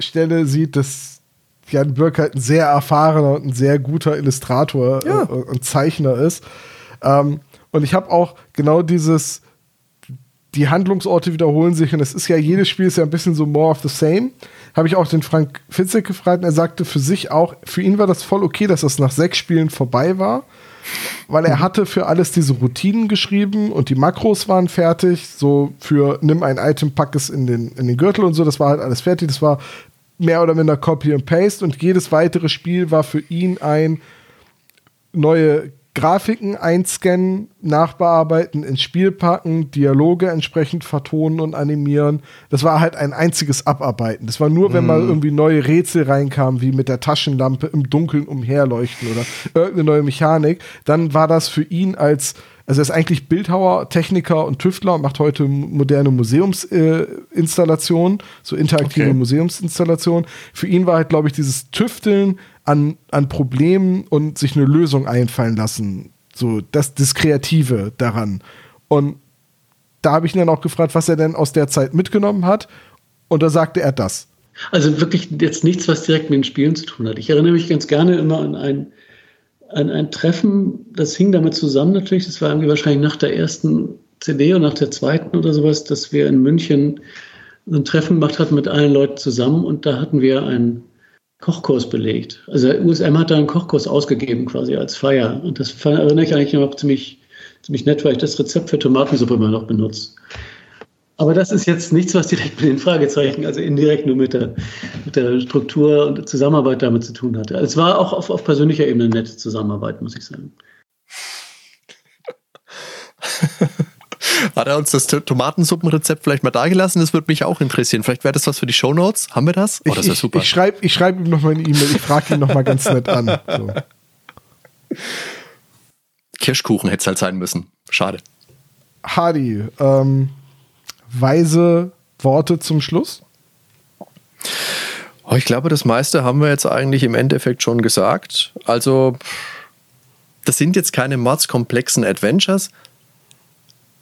Stelle sieht, dass Jan Birk halt ein sehr erfahrener und ein sehr guter Illustrator ja. äh, und Zeichner ist. Ähm, und ich habe auch genau dieses die Handlungsorte wiederholen sich und es ist ja, jedes Spiel ist ja ein bisschen so more of the same. Habe ich auch den Frank Fitzek gefragt und er sagte für sich auch, für ihn war das voll okay, dass das nach sechs Spielen vorbei war, weil er hatte für alles diese Routinen geschrieben und die Makros waren fertig, so für nimm ein Item, pack es in den, in den Gürtel und so, das war halt alles fertig, das war mehr oder minder Copy and Paste und jedes weitere Spiel war für ihn ein neue Grafiken einscannen, nachbearbeiten, ins Spiel packen, Dialoge entsprechend vertonen und animieren. Das war halt ein einziges Abarbeiten. Das war nur, wenn mal mhm. irgendwie neue Rätsel reinkamen, wie mit der Taschenlampe im Dunkeln umherleuchten oder irgendeine neue Mechanik. Dann war das für ihn als also er ist eigentlich Bildhauer, Techniker und Tüftler und macht heute moderne Museumsinstallationen, äh, so interaktive okay. Museumsinstallationen. Für ihn war halt, glaube ich, dieses Tüfteln an, an Problemen und sich eine Lösung einfallen lassen. So, das, das Kreative daran. Und da habe ich ihn dann auch gefragt, was er denn aus der Zeit mitgenommen hat. Und da sagte er das. Also wirklich jetzt nichts, was direkt mit den Spielen zu tun hat. Ich erinnere mich ganz gerne immer an ein, an ein Treffen, das hing damit zusammen natürlich, das war irgendwie wahrscheinlich nach der ersten CD und nach der zweiten oder sowas, dass wir in München ein Treffen gemacht hatten mit allen Leuten zusammen und da hatten wir ein Kochkurs belegt. Also USM hat da einen Kochkurs ausgegeben quasi als Feier. Und das erinnere ich eigentlich noch ziemlich, ziemlich nett, weil ich das Rezept für Tomatensuppe immer noch benutze. Aber das ist jetzt nichts, was direkt mit den Fragezeichen, also indirekt nur mit der, mit der Struktur und der Zusammenarbeit damit zu tun hatte. Es war auch auf, auf persönlicher Ebene eine nette Zusammenarbeit, muss ich sagen. Hat er uns das Tomatensuppenrezept vielleicht mal dagelassen? Das würde mich auch interessieren. Vielleicht wäre das was für die Shownotes. Haben wir das? Oh, das ist super. Ich, ich schreibe ich schreib ihm noch mal eine E-Mail. Ich frage ihn noch mal ganz nett an. So. Kirschkuchen hätte es halt sein müssen. Schade. Hardy, ähm, weise Worte zum Schluss? Oh, ich glaube, das meiste haben wir jetzt eigentlich im Endeffekt schon gesagt. Also, das sind jetzt keine mordskomplexen Adventures,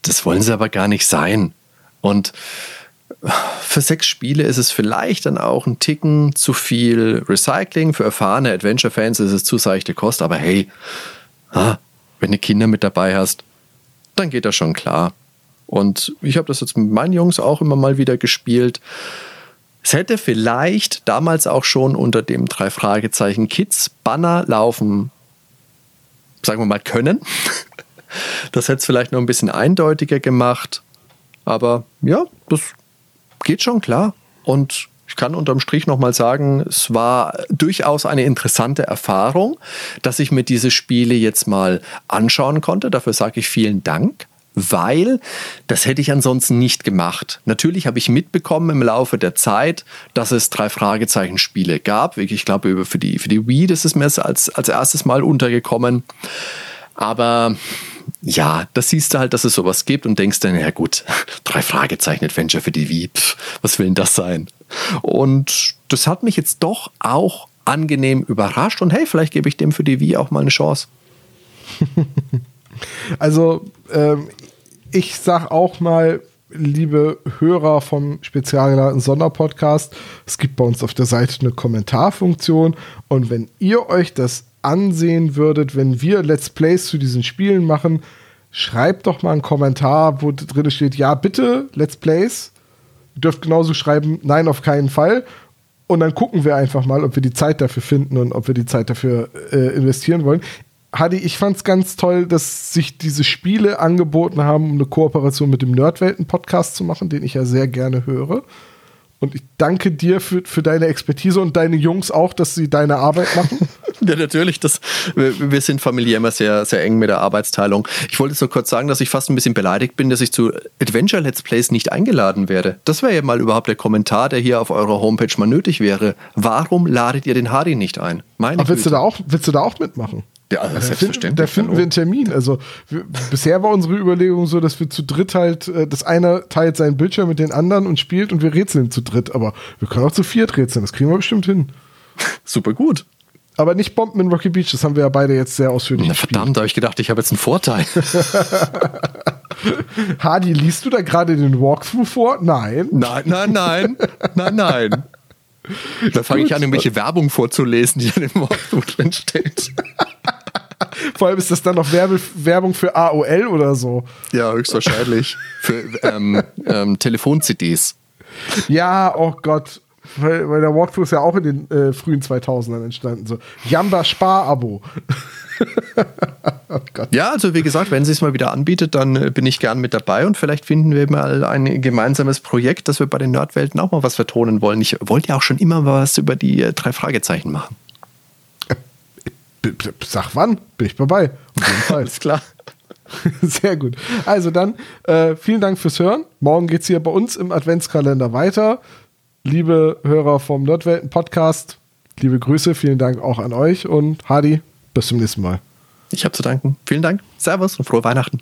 das wollen sie aber gar nicht sein. Und für sechs Spiele ist es vielleicht dann auch ein Ticken zu viel Recycling. Für erfahrene Adventure-Fans ist es zu seichte Kost. Aber hey, wenn du Kinder mit dabei hast, dann geht das schon klar. Und ich habe das jetzt mit meinen Jungs auch immer mal wieder gespielt. Es hätte vielleicht damals auch schon unter dem drei Fragezeichen Kids Banner laufen, sagen wir mal, können. Das hätte es vielleicht noch ein bisschen eindeutiger gemacht. Aber ja, das geht schon klar. Und ich kann unterm Strich nochmal sagen, es war durchaus eine interessante Erfahrung, dass ich mir diese Spiele jetzt mal anschauen konnte. Dafür sage ich vielen Dank weil das hätte ich ansonsten nicht gemacht. Natürlich habe ich mitbekommen im Laufe der Zeit, dass es drei Fragezeichen-Spiele gab. Ich glaube, für die, für die Wii, das ist mir als, als erstes Mal untergekommen. Aber ja, da siehst du halt, dass es sowas gibt und denkst dann, ja gut, drei Fragezeichen Adventure für die Wii, pff, was will denn das sein? Und das hat mich jetzt doch auch angenehm überrascht und hey, vielleicht gebe ich dem für die Wii auch mal eine Chance. Also, ähm, ich sag auch mal, liebe Hörer vom spezialgeladen Sonderpodcast, es gibt bei uns auf der Seite eine Kommentarfunktion und wenn ihr euch das ansehen würdet, wenn wir Let's Plays zu diesen Spielen machen, schreibt doch mal einen Kommentar, wo drin steht, ja, bitte, Let's Plays. Ihr dürft genauso schreiben, nein, auf keinen Fall. Und dann gucken wir einfach mal, ob wir die Zeit dafür finden und ob wir die Zeit dafür äh, investieren wollen. Hadi, ich fand es ganz toll, dass sich diese Spiele angeboten haben, um eine Kooperation mit dem Nerdwelten-Podcast zu machen, den ich ja sehr gerne höre. Und ich danke dir für, für deine Expertise und deine Jungs auch, dass sie deine Arbeit machen. Ja, natürlich. Das, wir, wir sind familiär immer sehr, sehr eng mit der Arbeitsteilung. Ich wollte jetzt nur kurz sagen, dass ich fast ein bisschen beleidigt bin, dass ich zu Adventure Let's Plays nicht eingeladen werde. Das wäre ja mal überhaupt der Kommentar, der hier auf eurer Homepage mal nötig wäre. Warum ladet ihr den Hardy nicht ein? Meine Aber willst du, da auch, willst du da auch mitmachen? Ja, da selbstverständlich. Da finden wir einen Termin. Also wir, bisher war unsere Überlegung so, dass wir zu dritt halt, äh, das eine teilt seinen Bildschirm mit den anderen und spielt und wir rätseln zu dritt. Aber wir können auch zu viert rätseln. Das kriegen wir bestimmt hin. Super gut. Aber nicht Bomben in Rocky Beach. Das haben wir ja beide jetzt sehr ausführlich Na, Verdammt, da habe ich gedacht, ich habe jetzt einen Vorteil. Hardy, liest du da gerade den Walkthrough vor? Nein. Nein, nein, nein. Nein, nein. Da fange ich an, irgendwelche Werbung vorzulesen, die in dem Walkthrough drin steht. Vor allem ist das dann noch Werbe Werbung für AOL oder so. Ja, höchstwahrscheinlich. für ähm, ähm, Telefon-CDs. Ja, oh Gott. Weil, weil der Walkthrough ist ja auch in den äh, frühen 2000ern entstanden. So, Jamba Spar-Abo. oh ja, also wie gesagt, wenn sie es mal wieder anbietet, dann äh, bin ich gern mit dabei und vielleicht finden wir mal ein gemeinsames Projekt, dass wir bei den Nerdwelten auch mal was vertonen wollen. Ich wollte ja auch schon immer was über die äh, drei Fragezeichen machen. Sag wann, bin ich dabei. Auf jeden Fall. Alles klar. Sehr gut. Also dann, äh, vielen Dank fürs Hören. Morgen geht es hier bei uns im Adventskalender weiter. Liebe Hörer vom Nordwelten Podcast, liebe Grüße, vielen Dank auch an euch und Hadi, bis zum nächsten Mal. Ich habe zu danken. Vielen Dank. Servus und frohe Weihnachten.